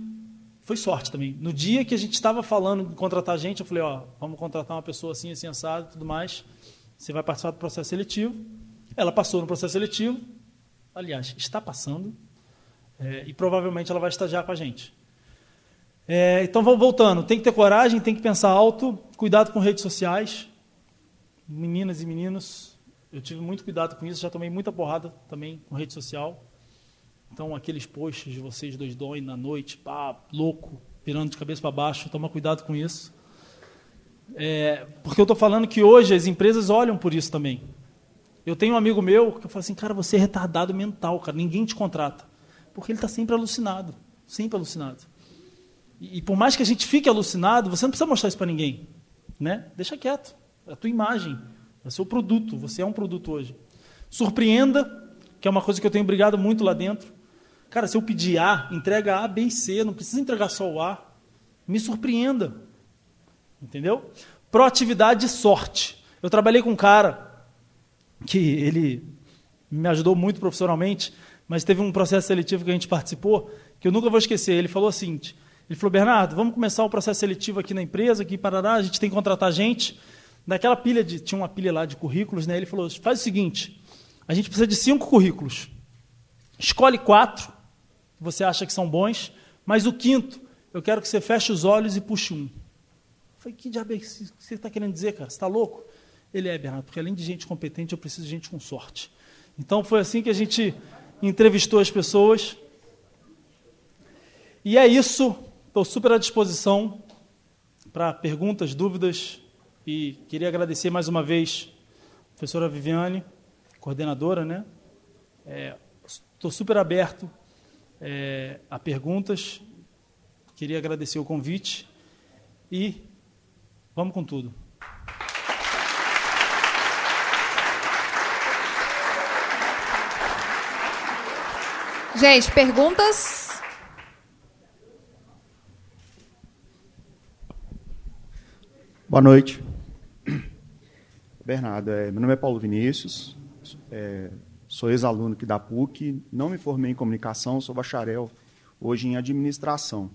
foi sorte também. No dia que a gente estava falando de contratar gente, eu falei, ó, vamos contratar uma pessoa assim, assim, assado tudo mais, você vai participar do processo seletivo. Ela passou no processo seletivo, aliás, está passando, é, e provavelmente ela vai estagiar com a gente. É, então, vamos voltando. Tem que ter coragem, tem que pensar alto, cuidado com redes sociais. Meninas e meninos, eu tive muito cuidado com isso, já tomei muita porrada também com rede social. Então, aqueles posts de vocês dois dói na noite, pá, louco, virando de cabeça para baixo, toma cuidado com isso. É, porque eu estou falando que hoje as empresas olham por isso também. Eu tenho um amigo meu que eu falo assim, cara, você é retardado mental, cara, ninguém te contrata. Porque ele está sempre alucinado, sempre alucinado. E, e, por mais que a gente fique alucinado, você não precisa mostrar isso para ninguém. Né? Deixa quieto, é a tua imagem, é o seu produto, você é um produto hoje. Surpreenda, que é uma coisa que eu tenho brigado muito lá dentro. Cara, se eu pedir A, entrega A, B e C, não precisa entregar só o A. Me surpreenda. Entendeu? Proatividade e sorte. Eu trabalhei com um cara que ele me ajudou muito profissionalmente, mas teve um processo seletivo que a gente participou, que eu nunca vou esquecer. Ele falou assim: ele falou, Bernardo, vamos começar o processo seletivo aqui na empresa, aqui em Paraná, a gente tem que contratar gente. Naquela pilha de. Tinha uma pilha lá de currículos, né? Ele falou: faz o seguinte, a gente precisa de cinco currículos. Escolhe quatro, que você acha que são bons, mas o quinto, eu quero que você feche os olhos e puxe um. Eu falei, que diabo é que você está querendo dizer, cara? Você está louco? Ele é, Bernardo, porque além de gente competente, eu preciso de gente com sorte. Então foi assim que a gente entrevistou as pessoas. E é isso. Estou super à disposição para perguntas, dúvidas. E queria agradecer mais uma vez a professora Viviane, coordenadora, né? Estou é, super aberto é, a perguntas. Queria agradecer o convite e vamos com tudo. Gente, perguntas? Boa noite. Bernardo, é, meu nome é Paulo Vinícius, é, sou ex-aluno aqui da PUC, não me formei em comunicação, sou bacharel hoje em administração.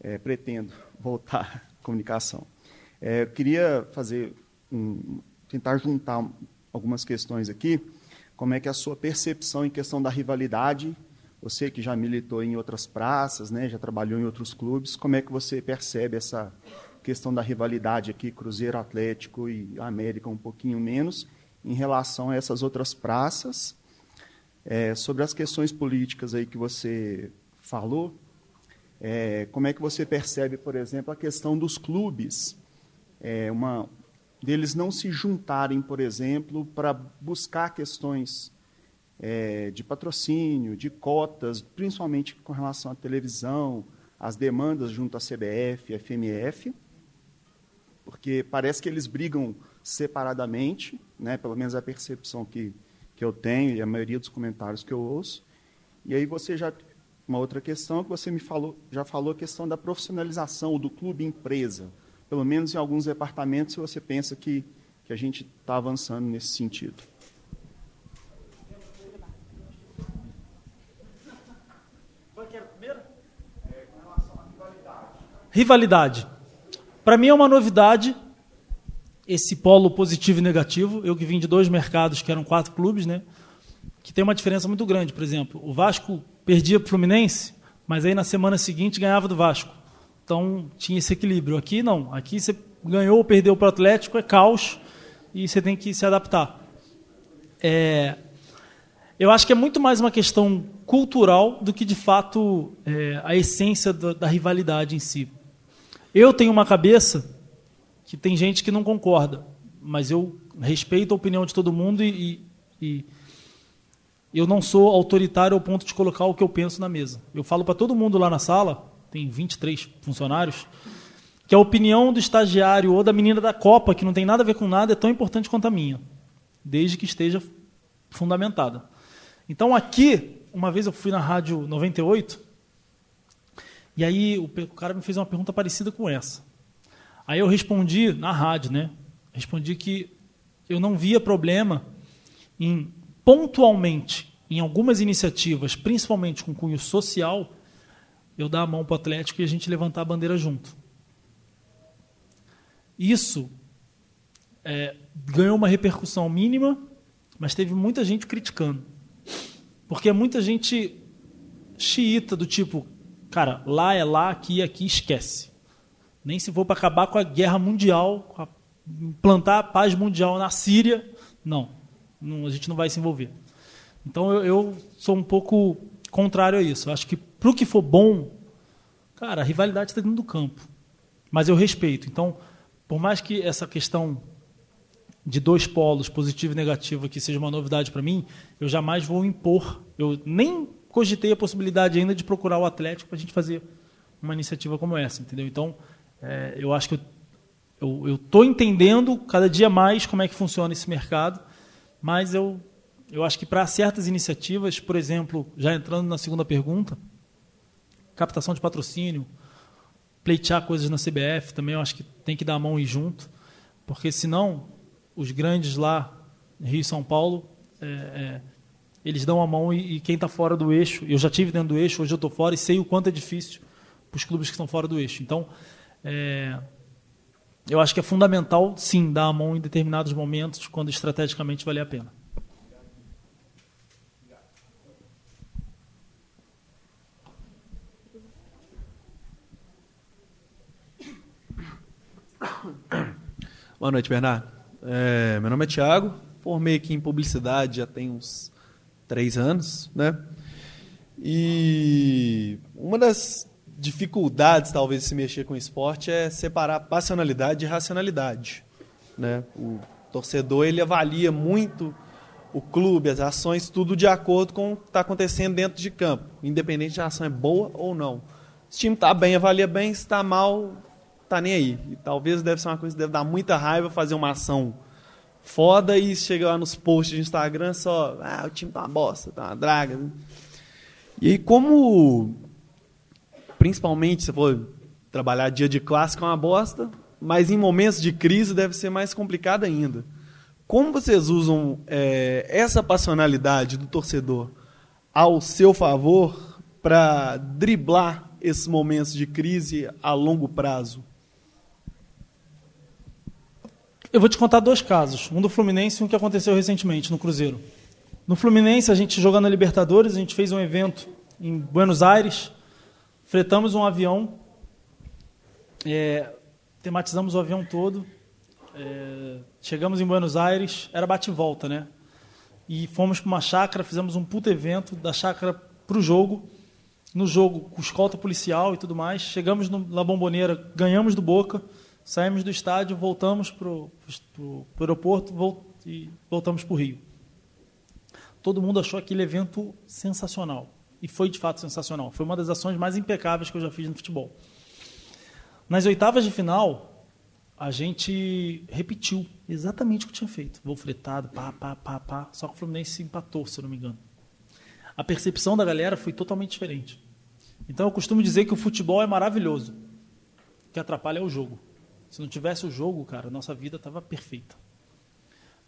É, pretendo voltar à comunicação. É, eu queria fazer um, tentar juntar algumas questões aqui. Como é que é a sua percepção em questão da rivalidade? Você que já militou em outras praças, né, já trabalhou em outros clubes, como é que você percebe essa questão da rivalidade aqui, Cruzeiro Atlético e América um pouquinho menos, em relação a essas outras praças. É, sobre as questões políticas aí que você falou, é, como é que você percebe, por exemplo, a questão dos clubes, é, uma, deles não se juntarem, por exemplo, para buscar questões é, de patrocínio, de cotas, principalmente com relação à televisão, as demandas junto à CBF, FMF, porque parece que eles brigam separadamente, né, pelo menos é a percepção que, que eu tenho e a maioria dos comentários que eu ouço. E aí você já uma outra questão que você me falou, já falou a questão da profissionalização do clube empresa. Pelo menos em alguns departamentos você pensa que, que a gente está avançando nesse sentido. É, rivalidade. Rivalidade. Para mim é uma novidade esse polo positivo e negativo. Eu que vim de dois mercados, que eram quatro clubes, né? Que tem uma diferença muito grande. Por exemplo, o Vasco perdia para o Fluminense, mas aí na semana seguinte ganhava do Vasco. Então tinha esse equilíbrio. Aqui não. Aqui você ganhou ou perdeu para o Atlético, é caos e você tem que se adaptar. É, eu acho que é muito mais uma questão cultural do que de fato é, a essência da, da rivalidade em si. Eu tenho uma cabeça que tem gente que não concorda, mas eu respeito a opinião de todo mundo e, e, e eu não sou autoritário ao ponto de colocar o que eu penso na mesa. Eu falo para todo mundo lá na sala, tem 23 funcionários, que a opinião do estagiário ou da menina da Copa, que não tem nada a ver com nada, é tão importante quanto a minha, desde que esteja fundamentada. Então aqui, uma vez eu fui na rádio 98, e aí o cara me fez uma pergunta parecida com essa. Aí eu respondi na rádio, né? Respondi que eu não via problema em pontualmente em algumas iniciativas, principalmente com cunho social, eu dar a mão para o Atlético e a gente levantar a bandeira junto. Isso é, ganhou uma repercussão mínima, mas teve muita gente criticando. Porque é muita gente xiita do tipo, Cara, lá é lá, aqui é aqui, esquece. Nem se for para acabar com a guerra mundial, implantar a paz mundial na Síria, não, não, a gente não vai se envolver. Então eu, eu sou um pouco contrário a isso. Eu acho que para o que for bom, cara, a rivalidade está dentro do campo. Mas eu respeito. Então, por mais que essa questão de dois polos, positivo e negativo, aqui seja uma novidade para mim, eu jamais vou impor. Eu nem cogitei a possibilidade ainda de procurar o Atlético para a gente fazer uma iniciativa como essa, entendeu? Então, é, eu acho que eu estou entendendo cada dia mais como é que funciona esse mercado, mas eu, eu acho que para certas iniciativas, por exemplo, já entrando na segunda pergunta, captação de patrocínio, pleitear coisas na CBF, também eu acho que tem que dar a mão e junto, porque senão os grandes lá, Rio e São Paulo, é, é, eles dão a mão e, e quem está fora do eixo, eu já tive dentro do eixo, hoje eu estou fora e sei o quanto é difícil para os clubes que estão fora do eixo. Então, é, eu acho que é fundamental, sim, dar a mão em determinados momentos, quando estrategicamente vale a pena. *coughs* Boa noite, Bernardo. É, meu nome é Thiago, formei aqui em publicidade já tem uns três anos, né? E uma das dificuldades, talvez, de se mexer com esporte é separar passionalidade e racionalidade, né? O torcedor ele avalia muito o clube, as ações, tudo de acordo com o que está acontecendo dentro de campo, independente se a ação é boa ou não. Se o time está bem, avalia bem, se está mal, tá nem aí. E talvez deve ser uma coisa que deve dar muita raiva fazer uma ação foda e chegar lá nos posts de Instagram só, ah, o time tá uma bosta, tá uma draga. E aí, como principalmente se for trabalhar dia de clássico é uma bosta, mas em momentos de crise deve ser mais complicado ainda. Como vocês usam é, essa passionalidade do torcedor ao seu favor para driblar esses momentos de crise a longo prazo? Eu vou te contar dois casos, um do Fluminense e um que aconteceu recentemente no Cruzeiro. No Fluminense, a gente jogando na Libertadores, a gente fez um evento em Buenos Aires, fretamos um avião, é, tematizamos o avião todo, é, chegamos em Buenos Aires, era bate e volta, né? E fomos para uma chácara, fizemos um puto evento da chácara para o jogo. No jogo, com escolta policial e tudo mais. Chegamos no, na Bomboneira, ganhamos do Boca, saímos do estádio, voltamos para o aeroporto volt, e voltamos para o Rio. Todo mundo achou aquele evento sensacional. E foi de fato sensacional. Foi uma das ações mais impecáveis que eu já fiz no futebol. Nas oitavas de final, a gente repetiu exatamente o que tinha feito. Voo fretado, pá, pá, pá, pá. Só que o Fluminense empatou, se eu não me engano. A percepção da galera foi totalmente diferente. Então eu costumo dizer que o futebol é maravilhoso. O que atrapalha é o jogo. Se não tivesse o jogo, cara, nossa vida estava perfeita.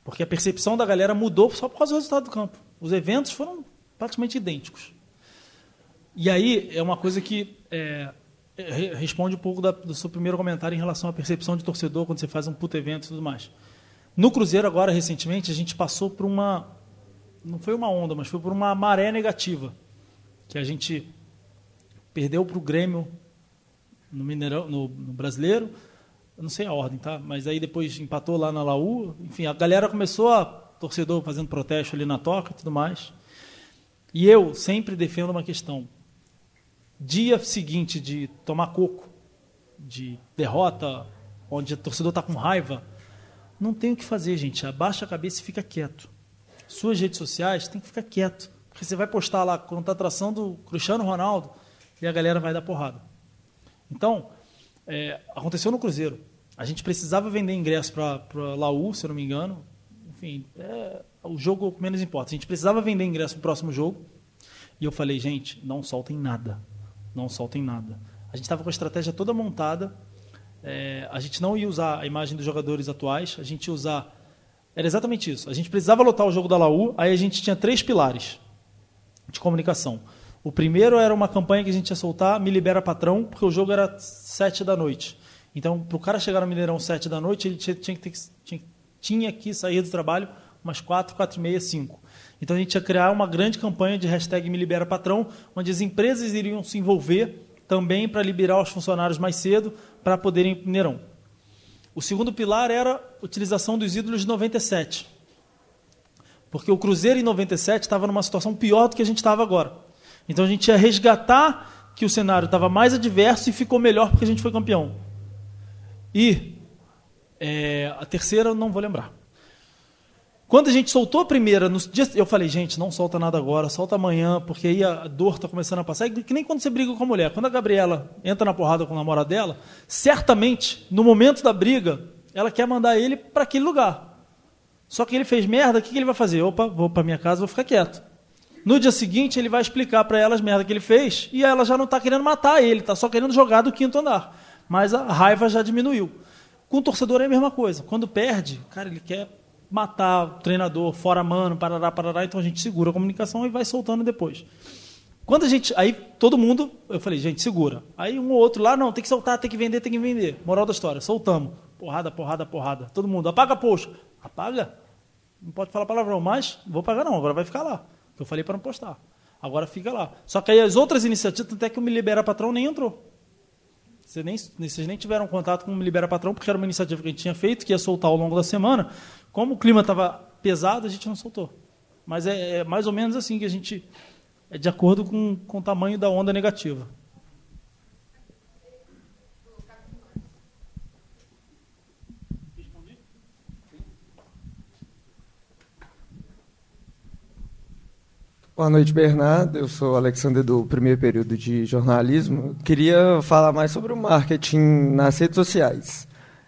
Porque a percepção da galera mudou só por causa do resultado do campo. Os eventos foram praticamente idênticos. E aí é uma coisa que é, é, responde um pouco da, do seu primeiro comentário em relação à percepção de torcedor quando você faz um puto evento e tudo mais. No Cruzeiro, agora, recentemente, a gente passou por uma. Não foi uma onda, mas foi por uma maré negativa. Que a gente perdeu para o Grêmio no, Mineirão, no, no Brasileiro. Eu não sei a ordem, tá? Mas aí depois empatou lá na Laú. Enfim, a galera começou a. torcedor fazendo protesto ali na toca e tudo mais. E eu sempre defendo uma questão dia seguinte de tomar coco, de derrota, onde o torcedor está com raiva, não tem o que fazer, gente. Abaixa a cabeça e fica quieto. Suas redes sociais tem que ficar quieto. Porque você vai postar lá contratação do Cristiano Ronaldo e a galera vai dar porrada. Então, é, aconteceu no Cruzeiro. A gente precisava vender ingresso para Laú, se eu não me engano. Enfim, é, o jogo menos importa. A gente precisava vender ingresso para o próximo jogo. E eu falei, gente, não soltem nada não soltem nada. A gente estava com a estratégia toda montada. É, a gente não ia usar a imagem dos jogadores atuais, a gente ia usar. Era exatamente isso. A gente precisava lotar o jogo da Laú, aí a gente tinha três pilares de comunicação. O primeiro era uma campanha que a gente ia soltar, Me Libera Patrão, porque o jogo era sete da noite. Então, para o cara chegar no Mineirão sete da noite, ele tinha, tinha, que, tinha, tinha que sair do trabalho umas quatro, quatro e meia, cinco. Então a gente ia criar uma grande campanha de hashtag Me Libera Patrão, onde as empresas iriam se envolver também para liberar os funcionários mais cedo para poderem ir para Mineirão. O segundo pilar era a utilização dos ídolos de 97. Porque o Cruzeiro em 97 estava numa situação pior do que a gente estava agora. Então a gente ia resgatar que o cenário estava mais adverso e ficou melhor porque a gente foi campeão. E é, a terceira não vou lembrar. Quando a gente soltou a primeira, nos dias, eu falei, gente, não solta nada agora, solta amanhã, porque aí a dor está começando a passar. É que nem quando você briga com a mulher. Quando a Gabriela entra na porrada com o namorado dela, certamente, no momento da briga, ela quer mandar ele para aquele lugar. Só que ele fez merda, o que, que ele vai fazer? Opa, vou para minha casa, vou ficar quieto. No dia seguinte, ele vai explicar para ela as merdas que ele fez e ela já não está querendo matar ele, está só querendo jogar do quinto andar. Mas a raiva já diminuiu. Com o torcedor é a mesma coisa. Quando perde, cara, ele quer matar o treinador, fora mano, parará, parará, então a gente segura a comunicação e vai soltando depois. Quando a gente. Aí todo mundo. Eu falei, gente, segura. Aí um ou outro lá, não, tem que soltar, tem que vender, tem que vender. Moral da história, soltamos. Porrada, porrada, porrada. Todo mundo, apaga post. Apaga? Não pode falar palavrão, mas vou pagar não, agora vai ficar lá. Eu falei para não postar. Agora fica lá. Só que aí as outras iniciativas, até que o Me Libera Patrão nem entrou. Vocês nem, vocês nem tiveram contato com o Libera Patrão, porque era uma iniciativa que a gente tinha feito, que ia soltar ao longo da semana. Como o clima estava pesado, a gente não soltou. Mas é, é, mais ou menos assim que a gente. É de acordo com, com o tamanho da onda negativa. Boa noite, Bernardo. Eu sou Alexander do primeiro período de jornalismo. Queria falar mais sobre o marketing nas redes sociais.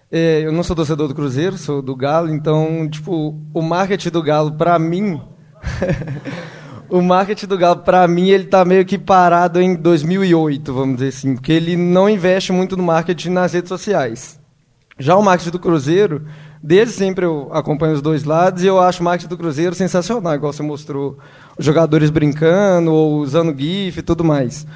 É, eu não sou torcedor do Cruzeiro, sou do Galo, então, tipo, o marketing do Galo, para mim, *laughs* o marketing do Galo, para mim, ele tá meio que parado em 2008, vamos dizer assim, porque ele não investe muito no marketing nas redes sociais. Já o marketing do Cruzeiro, desde sempre eu acompanho os dois lados e eu acho o marketing do Cruzeiro sensacional, igual você mostrou, os jogadores brincando ou usando GIF e tudo mais.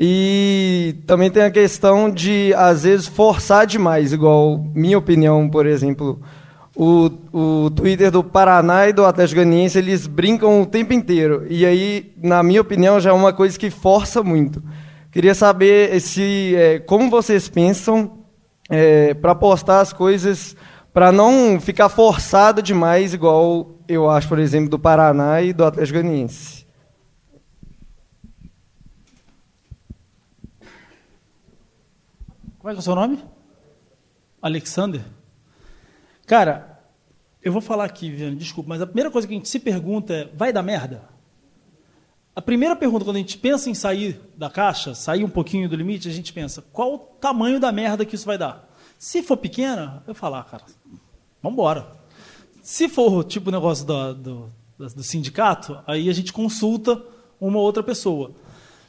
E também tem a questão de, às vezes, forçar demais, igual, minha opinião, por exemplo, o, o Twitter do Paraná e do Atlético Ganiense, eles brincam o tempo inteiro. E aí, na minha opinião, já é uma coisa que força muito. Queria saber se é, como vocês pensam é, para postar as coisas, para não ficar forçado demais, igual eu acho, por exemplo, do Paraná e do Atlético Ganiense. Como é que é o seu nome? Alexander? Cara, eu vou falar aqui, Viviane, desculpa, mas a primeira coisa que a gente se pergunta é: vai dar merda? A primeira pergunta, quando a gente pensa em sair da caixa, sair um pouquinho do limite, a gente pensa: qual o tamanho da merda que isso vai dar? Se for pequena, eu falar, cara, vamos embora. Se for tipo negócio do, do, do sindicato, aí a gente consulta uma outra pessoa.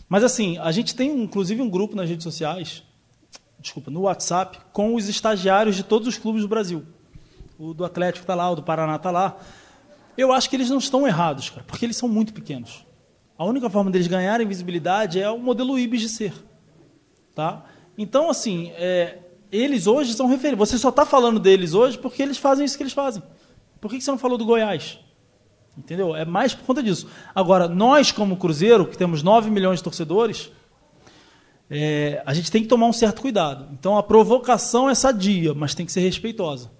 Mas assim, a gente tem inclusive um grupo nas redes sociais desculpa, no WhatsApp com os estagiários de todos os clubes do Brasil. O do Atlético está lá, o do Paraná está lá. Eu acho que eles não estão errados, cara, porque eles são muito pequenos. A única forma deles ganharem visibilidade é o modelo IBIS de ser. Tá? Então, assim, é, eles hoje são referência. Você só está falando deles hoje porque eles fazem isso que eles fazem. Por que você não falou do Goiás? Entendeu? É mais por conta disso. Agora, nós, como Cruzeiro, que temos 9 milhões de torcedores, é, a gente tem que tomar um certo cuidado. Então a provocação é sadia, mas tem que ser respeitosa.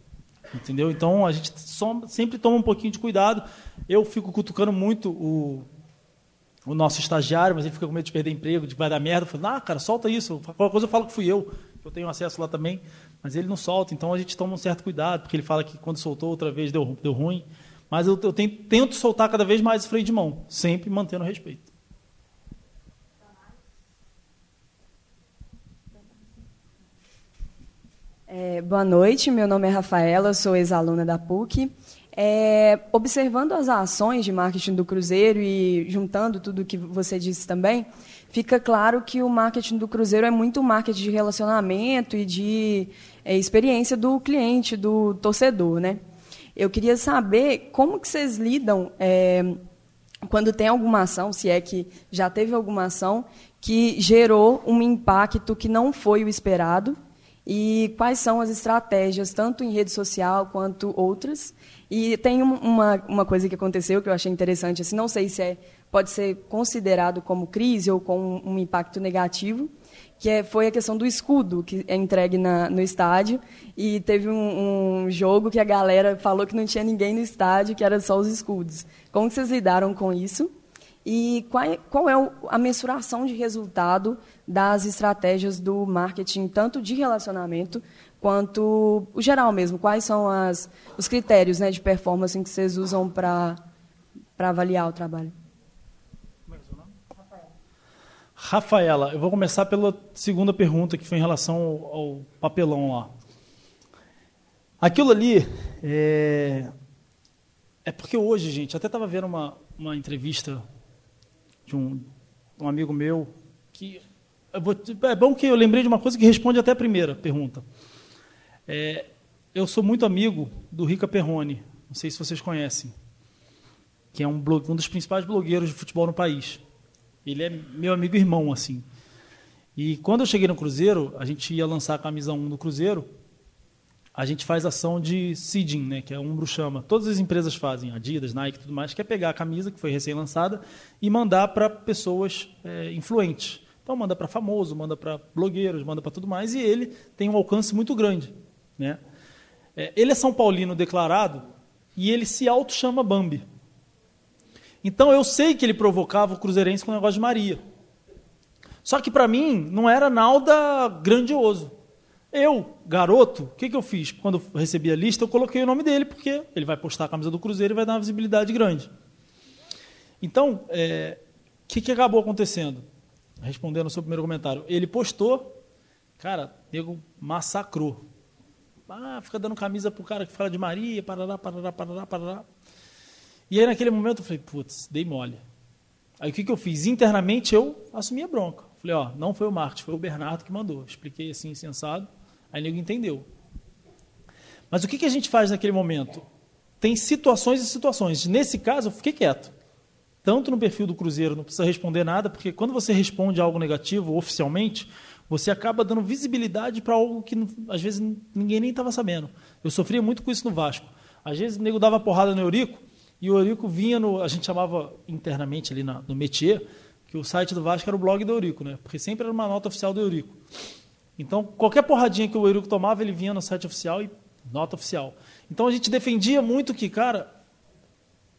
Entendeu? Então a gente só, sempre toma um pouquinho de cuidado. Eu fico cutucando muito o, o nosso estagiário, mas ele fica com medo de perder emprego, de vai dar merda. Eu falo, ah, cara, solta isso. Qualquer coisa eu falo que fui eu, eu tenho acesso lá também. Mas ele não solta, então a gente toma um certo cuidado, porque ele fala que quando soltou outra vez deu, deu ruim. Mas eu, eu tento, tento soltar cada vez mais o freio de mão, sempre mantendo respeito. É, boa noite, meu nome é Rafaela, sou ex-aluna da PUC. É, observando as ações de marketing do Cruzeiro e juntando tudo o que você disse também, fica claro que o marketing do Cruzeiro é muito marketing de relacionamento e de é, experiência do cliente, do torcedor. Né? Eu queria saber como que vocês lidam é, quando tem alguma ação, se é que já teve alguma ação, que gerou um impacto que não foi o esperado e quais são as estratégias, tanto em rede social quanto outras. E tem uma, uma coisa que aconteceu que eu achei interessante, assim, não sei se é, pode ser considerado como crise ou com um impacto negativo, que é, foi a questão do escudo que é entregue na, no estádio. E teve um, um, jogo que a galera falou que não tinha ninguém no estádio, que era só os escudos. Como vocês lidaram com isso? E qual é, qual é a mensuração de resultado das estratégias do marketing, tanto de relacionamento quanto o geral mesmo? Quais são as, os critérios né, de performance que vocês usam para avaliar o trabalho? Rafaela, eu vou começar pela segunda pergunta, que foi em relação ao, ao papelão lá. Aquilo ali é, é porque hoje, gente, até estava vendo uma, uma entrevista de um, um amigo meu que vou, é bom que eu lembrei de uma coisa que responde até a primeira pergunta. É, eu sou muito amigo do Rica Perrone, não sei se vocês conhecem, que é um, blog, um dos principais blogueiros de futebol no país. Ele é meu amigo irmão, assim. E quando eu cheguei no Cruzeiro, a gente ia lançar a camisa 1 do Cruzeiro, a gente faz ação de seeding, né, que é um bruxama. Todas as empresas fazem, Adidas, Nike tudo mais, que é pegar a camisa que foi recém-lançada e mandar para pessoas é, influentes. Então manda para famoso, manda para blogueiros, manda para tudo mais, e ele tem um alcance muito grande. Né? É, ele é São Paulino declarado e ele se auto-chama Bambi. Então eu sei que ele provocava o Cruzeirense com o negócio de Maria. Só que para mim não era nada grandioso. Eu, garoto, o que, que eu fiz? Quando eu recebi a lista, eu coloquei o nome dele, porque ele vai postar a camisa do Cruzeiro e vai dar uma visibilidade grande. Então, o é, que, que acabou acontecendo? Respondendo ao seu primeiro comentário. Ele postou, cara, nego massacrou. Ah, fica dando camisa pro cara que fala de Maria, parará, parará, parará, parará. E aí, naquele momento, eu falei, putz, dei mole. Aí, o que, que eu fiz? Internamente, eu assumi a bronca. Falei, ó, não foi o Marcos, foi o Bernardo que mandou. Expliquei assim, sensado. Aí, nego entendeu. Mas o que, que a gente faz naquele momento? Tem situações e situações. Nesse caso, eu fiquei quieto. Tanto no perfil do Cruzeiro, não precisa responder nada, porque quando você responde algo negativo oficialmente, você acaba dando visibilidade para algo que às vezes ninguém nem estava sabendo. Eu sofria muito com isso no Vasco. Às vezes o nego dava porrada no Eurico e o Eurico vinha no. A gente chamava internamente ali na, no métier que o site do Vasco era o blog do Eurico, né? porque sempre era uma nota oficial do Eurico. Então, qualquer porradinha que o Eurico tomava, ele vinha no site oficial e nota oficial. Então, a gente defendia muito que, cara,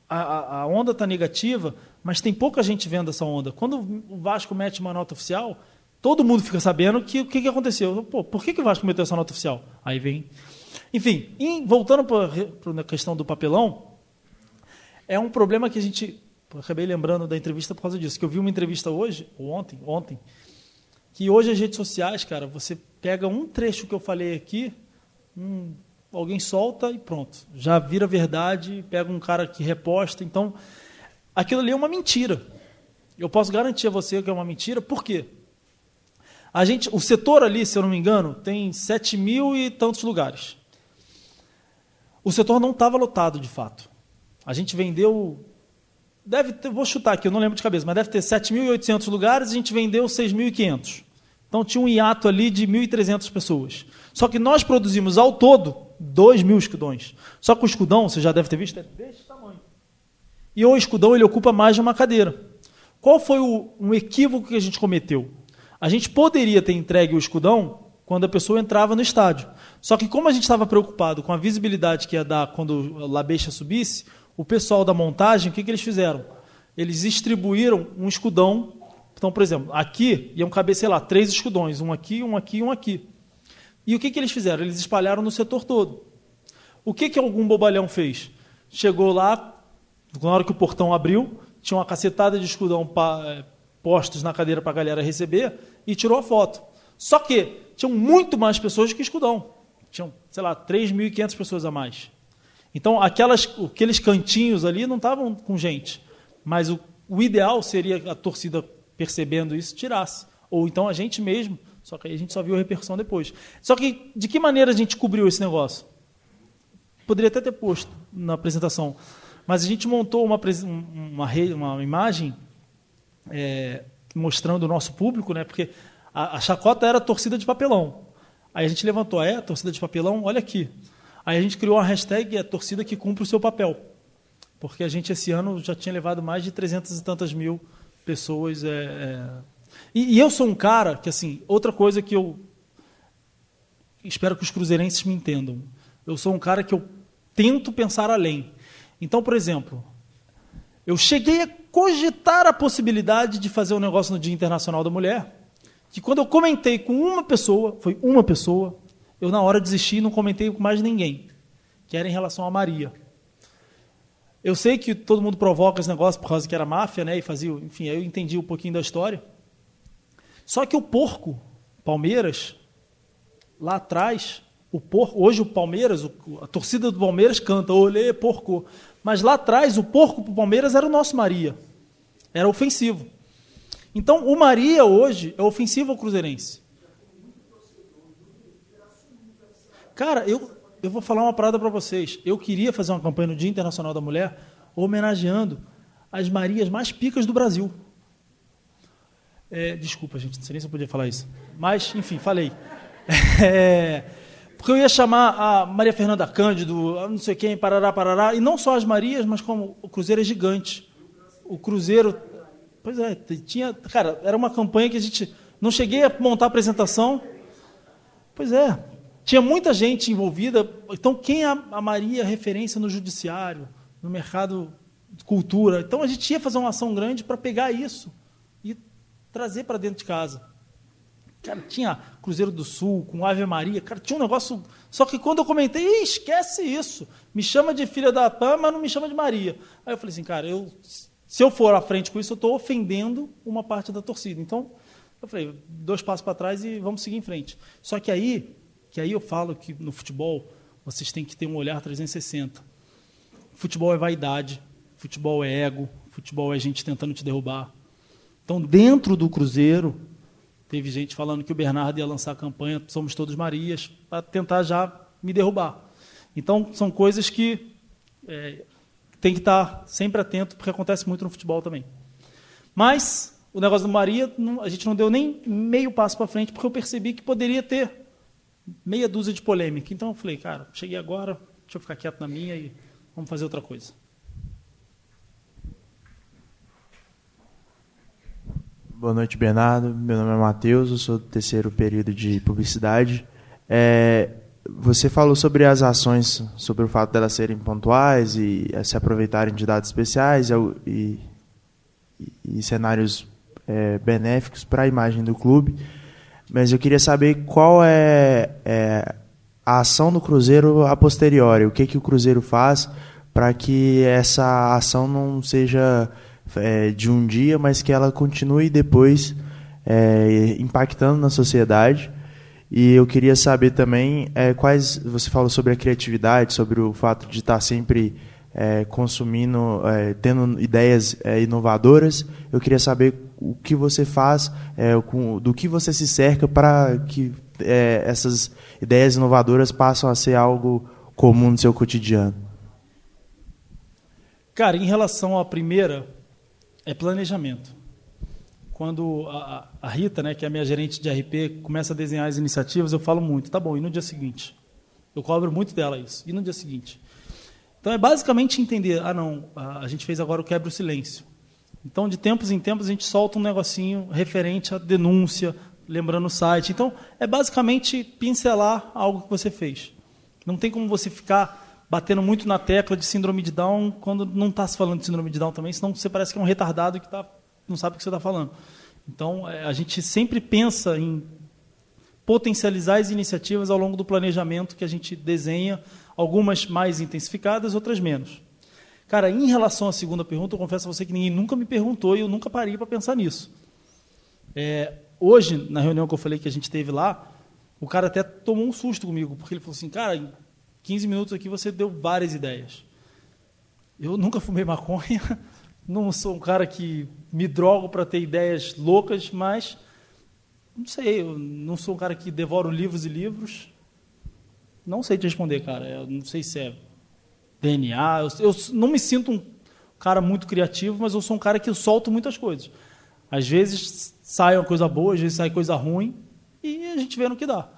a, a onda está negativa, mas tem pouca gente vendo essa onda. Quando o Vasco mete uma nota oficial, todo mundo fica sabendo que o que, que aconteceu. Pô, por que, que o Vasco meteu essa nota oficial? Aí vem. Enfim, em, voltando para a questão do papelão, é um problema que a gente. Acabei lembrando da entrevista por causa disso, que eu vi uma entrevista hoje, ou ontem, ontem, que hoje as redes sociais, cara, você pega um trecho que eu falei aqui, um, alguém solta e pronto. Já vira verdade, pega um cara que reposta. Então, aquilo ali é uma mentira. Eu posso garantir a você que é uma mentira, por quê? A gente, o setor ali, se eu não me engano, tem sete mil e tantos lugares. O setor não estava lotado de fato. A gente vendeu. Deve ter, vou chutar aqui, eu não lembro de cabeça, mas deve ter 7.800 lugares e a gente vendeu 6.500. Então tinha um hiato ali de 1.300 pessoas. Só que nós produzimos ao todo 2 mil escudões. Só que o escudão, você já deve ter visto, é desse tamanho. E o escudão ele ocupa mais de uma cadeira. Qual foi o, um equívoco que a gente cometeu? A gente poderia ter entregue o escudão quando a pessoa entrava no estádio. Só que como a gente estava preocupado com a visibilidade que ia dar quando a Labeixa subisse, o pessoal da montagem, o que, que eles fizeram? Eles distribuíram um escudão. Então, por exemplo, aqui iam caber, sei lá, três escudões, um aqui, um aqui um aqui. E o que, que eles fizeram? Eles espalharam no setor todo. O que, que algum bobalhão fez? Chegou lá, na hora que o portão abriu, tinha uma cacetada de escudão eh, postos na cadeira para a galera receber e tirou a foto. Só que tinham muito mais pessoas que escudão. Tinham, sei lá, 3.500 pessoas a mais. Então, aquelas, aqueles cantinhos ali não estavam com gente. Mas o, o ideal seria a torcida, percebendo isso, tirasse. Ou então a gente mesmo, só que aí a gente só viu a repercussão depois. Só que de que maneira a gente cobriu esse negócio? Poderia até ter posto na apresentação. Mas a gente montou uma, uma, uma imagem é, mostrando o nosso público, né? porque a, a chacota era a torcida de papelão. Aí a gente levantou, é, torcida de papelão, olha aqui. Aí a gente criou uma hashtag, é torcida que cumpre o seu papel. Porque a gente, esse ano, já tinha levado mais de 300 e tantas mil pessoas. É, é... E, e, eu sou um cara que, assim, outra coisa que eu espero que os cruzeirenses me entendam. Eu sou um cara que eu tento pensar além. Então, por exemplo, eu cheguei a cogitar a possibilidade de fazer um negócio no Dia Internacional da Mulher, que quando eu comentei com uma pessoa, foi uma pessoa, eu na hora desisti e não comentei com mais ninguém, que era em relação a Maria. Eu sei que todo mundo provoca esse negócio por causa que era máfia, né? E fazia, enfim, aí eu entendi um pouquinho da história. Só que o porco, Palmeiras, lá atrás, o porco, hoje o Palmeiras, a torcida do Palmeiras canta, olê, porco. Mas lá atrás, o porco para o Palmeiras era o nosso Maria. Era ofensivo. Então, o Maria hoje é ofensivo ao Cruzeirense. Cara, eu, eu vou falar uma parada para vocês. Eu queria fazer uma campanha no Dia Internacional da Mulher homenageando as Marias mais picas do Brasil. É, desculpa, gente, não sei nem se eu podia falar isso. Mas, enfim, falei. *laughs* É, porque eu ia chamar a Maria Fernanda Cândido, não sei quem, parará, parará, e não só as Marias, mas como o Cruzeiro é gigante. O Cruzeiro Pois é, tinha. Cara, era uma campanha que a gente. Não cheguei a montar a apresentação. Pois é. Tinha muita gente envolvida. Então, quem amaria referência no judiciário, no mercado de cultura? Então, a gente ia fazer uma ação grande para pegar isso e trazer para dentro de casa. Cara, tinha Cruzeiro do Sul, com Ave Maria, cara, tinha um negócio. Só que quando eu comentei, esquece isso. Me chama de filha da Pã, mas não me chama de Maria. Aí eu falei assim, cara, eu, se eu for à frente com isso, eu estou ofendendo uma parte da torcida. Então, eu falei, dois passos para trás e vamos seguir em frente. Só que aí, que aí eu falo que no futebol vocês têm que ter um olhar 360. Futebol é vaidade, futebol é ego, futebol é gente tentando te derrubar. Então, dentro do Cruzeiro, Teve gente falando que o Bernardo ia lançar a campanha Somos Todos Marias, para tentar já me derrubar. Então, são coisas que é, tem que estar sempre atento, porque acontece muito no futebol também. Mas, o negócio do Maria, a gente não deu nem meio passo para frente, porque eu percebi que poderia ter meia dúzia de polêmica. Então, eu falei, cara, cheguei agora, deixa eu ficar quieto na minha e vamos fazer outra coisa. Boa noite, Bernardo. Meu nome é Matheus, eu sou do terceiro período de publicidade. É, você falou sobre as ações, sobre o fato delas serem pontuais e é, se aproveitarem de dados especiais e, e, e cenários é, benéficos para a imagem do clube. Mas eu queria saber qual é, é, a ação do Cruzeiro a posteriori, o que, que o Cruzeiro faz para que essa ação não seja é, de um dia, mas que ela continue depois é, impactando na sociedade. E eu queria saber também é, quais. Você falou sobre a criatividade, sobre o fato de estar sempre é, consumindo, é, tendo ideias é, inovadoras. Eu queria saber o que você faz, é, com, do que você se cerca para que é, essas ideias inovadoras passem a ser algo comum no seu cotidiano. Cara, em relação à primeira, é planejamento. Quando a, a, Rita, né, que é a minha gerente de RP, começa a desenhar as iniciativas, eu falo muito, tá bom, e no dia seguinte? Eu cobro muito dela isso. E no dia seguinte? Então é basicamente entender, ah não, a, gente fez agora o quebra o silêncio. Então de tempos em tempos a gente solta um negocinho referente à denúncia, lembrando o site. Então é basicamente pincelar algo que você fez. Não tem como você ficar batendo muito na tecla de síndrome de Down quando não está se falando de síndrome de Down também, senão você parece que é um retardado que tá, não sabe o que você está falando. Então, é, a gente sempre pensa em potencializar as iniciativas ao longo do planejamento que a gente desenha, algumas mais intensificadas, outras menos. Cara, em relação à segunda pergunta, eu confesso a você que ninguém nunca me perguntou e eu nunca parei para pensar nisso. É, hoje, na reunião que eu falei que a gente teve lá, o cara até tomou um susto comigo, porque ele falou assim, cara, 15 minutos aqui você deu várias ideias. Eu nunca fumei maconha, *laughs* não sou um cara que me drogo para ter ideias loucas, mas não sei, eu não sou um cara que devoro livros e livros. Não sei te responder, cara. Eu não sei se é DNA. Eu, eu não me sinto um cara muito criativo, mas eu sou um cara que solto muitas coisas. Às vezes sai uma coisa boa, às vezes sai coisa ruim, e a gente vê no que dá.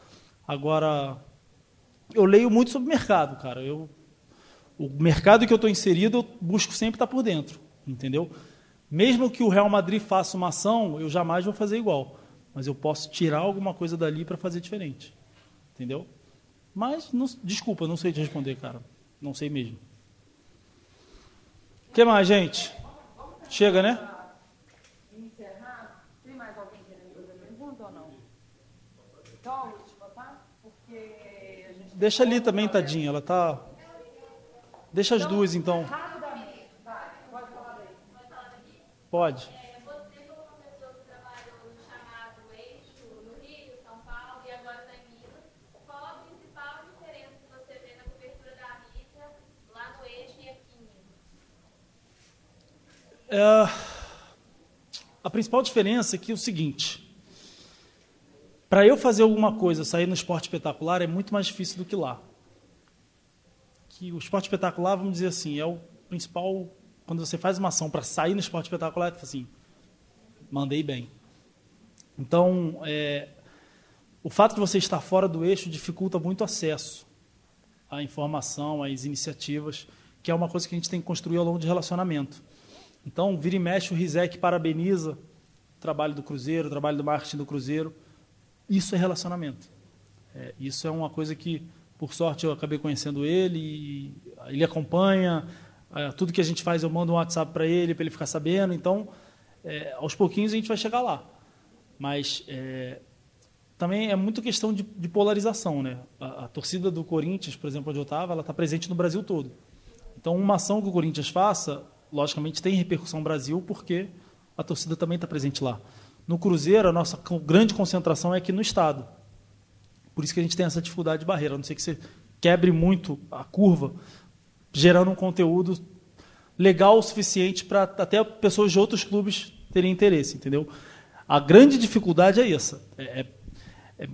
Agora, eu leio muito sobre mercado, cara. Eu, o mercado que eu estou inserido, eu busco sempre estar por dentro, entendeu? Mesmo que o Real Madrid faça uma ação, eu jamais vou fazer igual. Mas eu posso tirar alguma coisa dali para fazer diferente, entendeu? Mas, não, desculpa, não sei te responder, cara. Não sei mesmo. O que mais, gente? Chega, né? Não? Então, Deixa ali também, tadinha. Ela tá. Deixa as duas, então. Pode. É, a principal diferença é que é o seguinte: para eu fazer alguma coisa, sair no esporte espetacular, é muito mais difícil do que lá. Que o esporte espetacular, vamos dizer assim, é o principal. Quando você faz uma ação para sair no esporte espetacular, é assim, mandei bem. Então, é, o fato de você estar fora do eixo dificulta muito o acesso à informação, às iniciativas, que é uma coisa que a gente tem que construir ao longo de relacionamento. Então, vira e mexe, o Rizek parabeniza o trabalho do Cruzeiro, o trabalho do marketing do Cruzeiro. Isso é relacionamento. É, isso é uma coisa que, por sorte, eu acabei conhecendo ele, ele acompanha, é, tudo que a gente faz eu mando um WhatsApp para ele, para ele ficar sabendo. Então, é, aos pouquinhos a gente vai chegar lá. Mas é, também é muito questão de, de polarização. Né? A, a, torcida do Corinthians, por exemplo, onde eu estava, ela está presente no Brasil todo. Então, uma ação que o Corinthians faça, logicamente tem repercussão no Brasil, porque a torcida também está presente lá. No Cruzeiro, a nossa grande concentração é aqui no Estado. Por isso que a gente tem essa dificuldade de barreira. A não ser que você quebre muito a curva, gerando um conteúdo legal o suficiente para até pessoas de outros clubes terem interesse, entendeu? A grande dificuldade é essa. É, é, é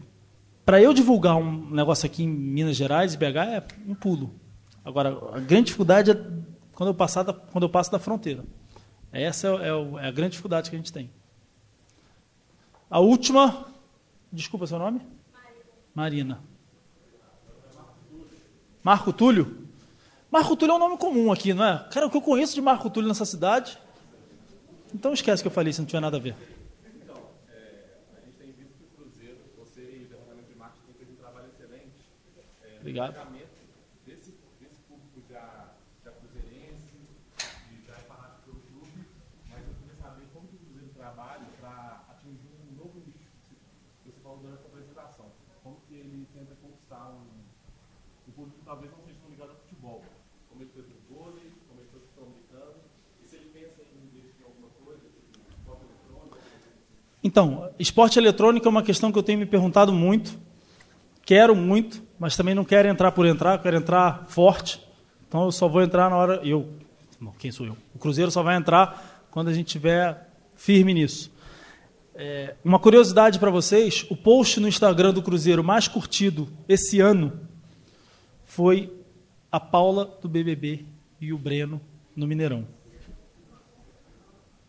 para eu divulgar um negócio aqui em Minas Gerais, BH, é um pulo. Agora, a grande dificuldade é quando eu, passar da, quando eu passo da fronteira. Essa é, é, é a grande dificuldade que a gente tem. A última, desculpa seu nome? Marina. Marco Túlio? Marco Túlio é um nome comum aqui, não é? Cara, o que eu conheço de Marco Túlio nessa cidade. Então esquece que eu falei se não tiver nada a ver. Então, é, a gente tem visto que o Cruzeiro, você e o departamento de marketing tem feito um trabalho excelente. É, Obrigado. Então, esporte eletrônico é uma questão que eu tenho me perguntado muito. Quero muito, mas também não quero entrar por entrar, quero entrar forte. Então eu só vou entrar na hora. Eu. Não, quem sou eu? O Cruzeiro só vai entrar quando a gente estiver firme nisso. É, uma curiosidade para vocês: o post no Instagram do Cruzeiro mais curtido esse ano foi a Paula do BBB e o Breno no Mineirão.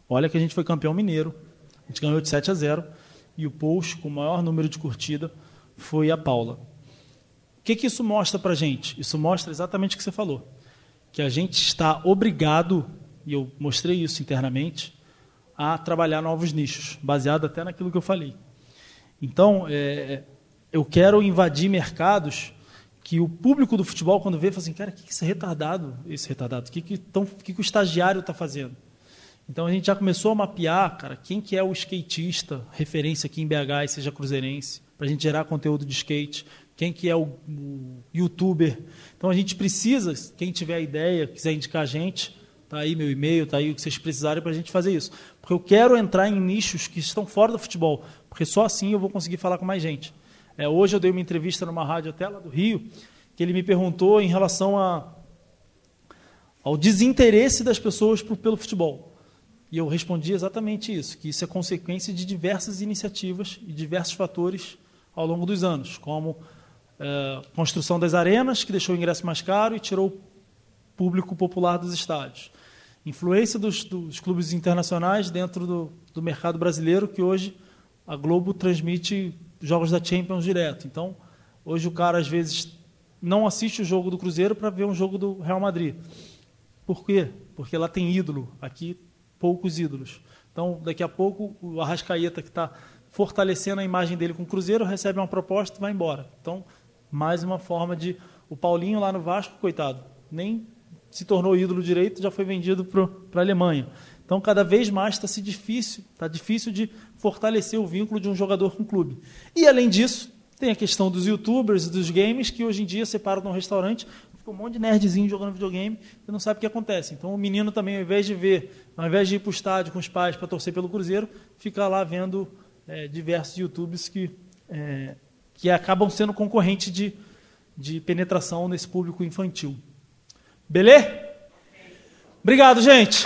Olha que a gente foi campeão mineiro a gente ganhou de 7 a 0 e o post com o maior número de curtida foi a Paula. O que, que isso mostra para a gente? Isso mostra exatamente o que você falou. Que a gente está obrigado, e eu mostrei isso internamente, a trabalhar novos nichos, baseado até naquilo que eu falei. Então, é, eu quero invadir mercados que o público do futebol, quando vê, fala assim, cara, o que, que esse retardado, esse retardado, o que, que, que, que o estagiário está fazendo? Então a gente já começou a mapear, cara, quem que é o skatista, referência aqui em BH e seja cruzeirense, para a gente gerar conteúdo de skate, quem que é o, o, youtuber. Então a gente precisa, quem tiver ideia, quiser indicar a gente, tá aí meu e-mail, tá aí o que vocês precisarem para a gente fazer isso. Porque eu quero entrar em nichos que estão fora do futebol, porque só assim eu vou conseguir falar com mais gente. É, hoje eu dei uma entrevista numa rádio até lá do Rio, que ele me perguntou em relação a, ao desinteresse das pessoas por, pelo futebol. E eu respondi exatamente isso, que isso é consequência de diversas iniciativas e diversos fatores ao longo dos anos, como é, construção das arenas, que deixou o ingresso mais caro e tirou o público popular dos estádios. Influência dos, dos clubes internacionais dentro do, do, mercado brasileiro, que hoje a Globo transmite jogos da Champions direto. Então, hoje o cara, às vezes, não assiste o jogo do Cruzeiro para ver um jogo do Real Madrid. Por quê? Porque lá tem ídolo. Aqui poucos ídolos. Então, daqui a pouco, o Arrascaeta, que está fortalecendo a imagem dele com o Cruzeiro, recebe uma proposta e vai embora. Então, mais uma forma de. O Paulinho lá no Vasco, coitado, nem se tornou ídolo direito, já foi vendido para a Alemanha. Então, cada vez mais está se difícil, está difícil de fortalecer o vínculo de um jogador com o clube. E além disso, tem a questão dos youtubers dos games, que hoje em dia separam num restaurante, fica um monte de nerdzinho jogando videogame e não sabe o que acontece. Então o menino também, ao invés de ver, ao invés de ir para o estádio com os pais para torcer pelo Cruzeiro, fica lá vendo é, diversos youtubers que, é, que acabam sendo concorrente de, de penetração nesse público infantil. Beleza? Obrigado, gente!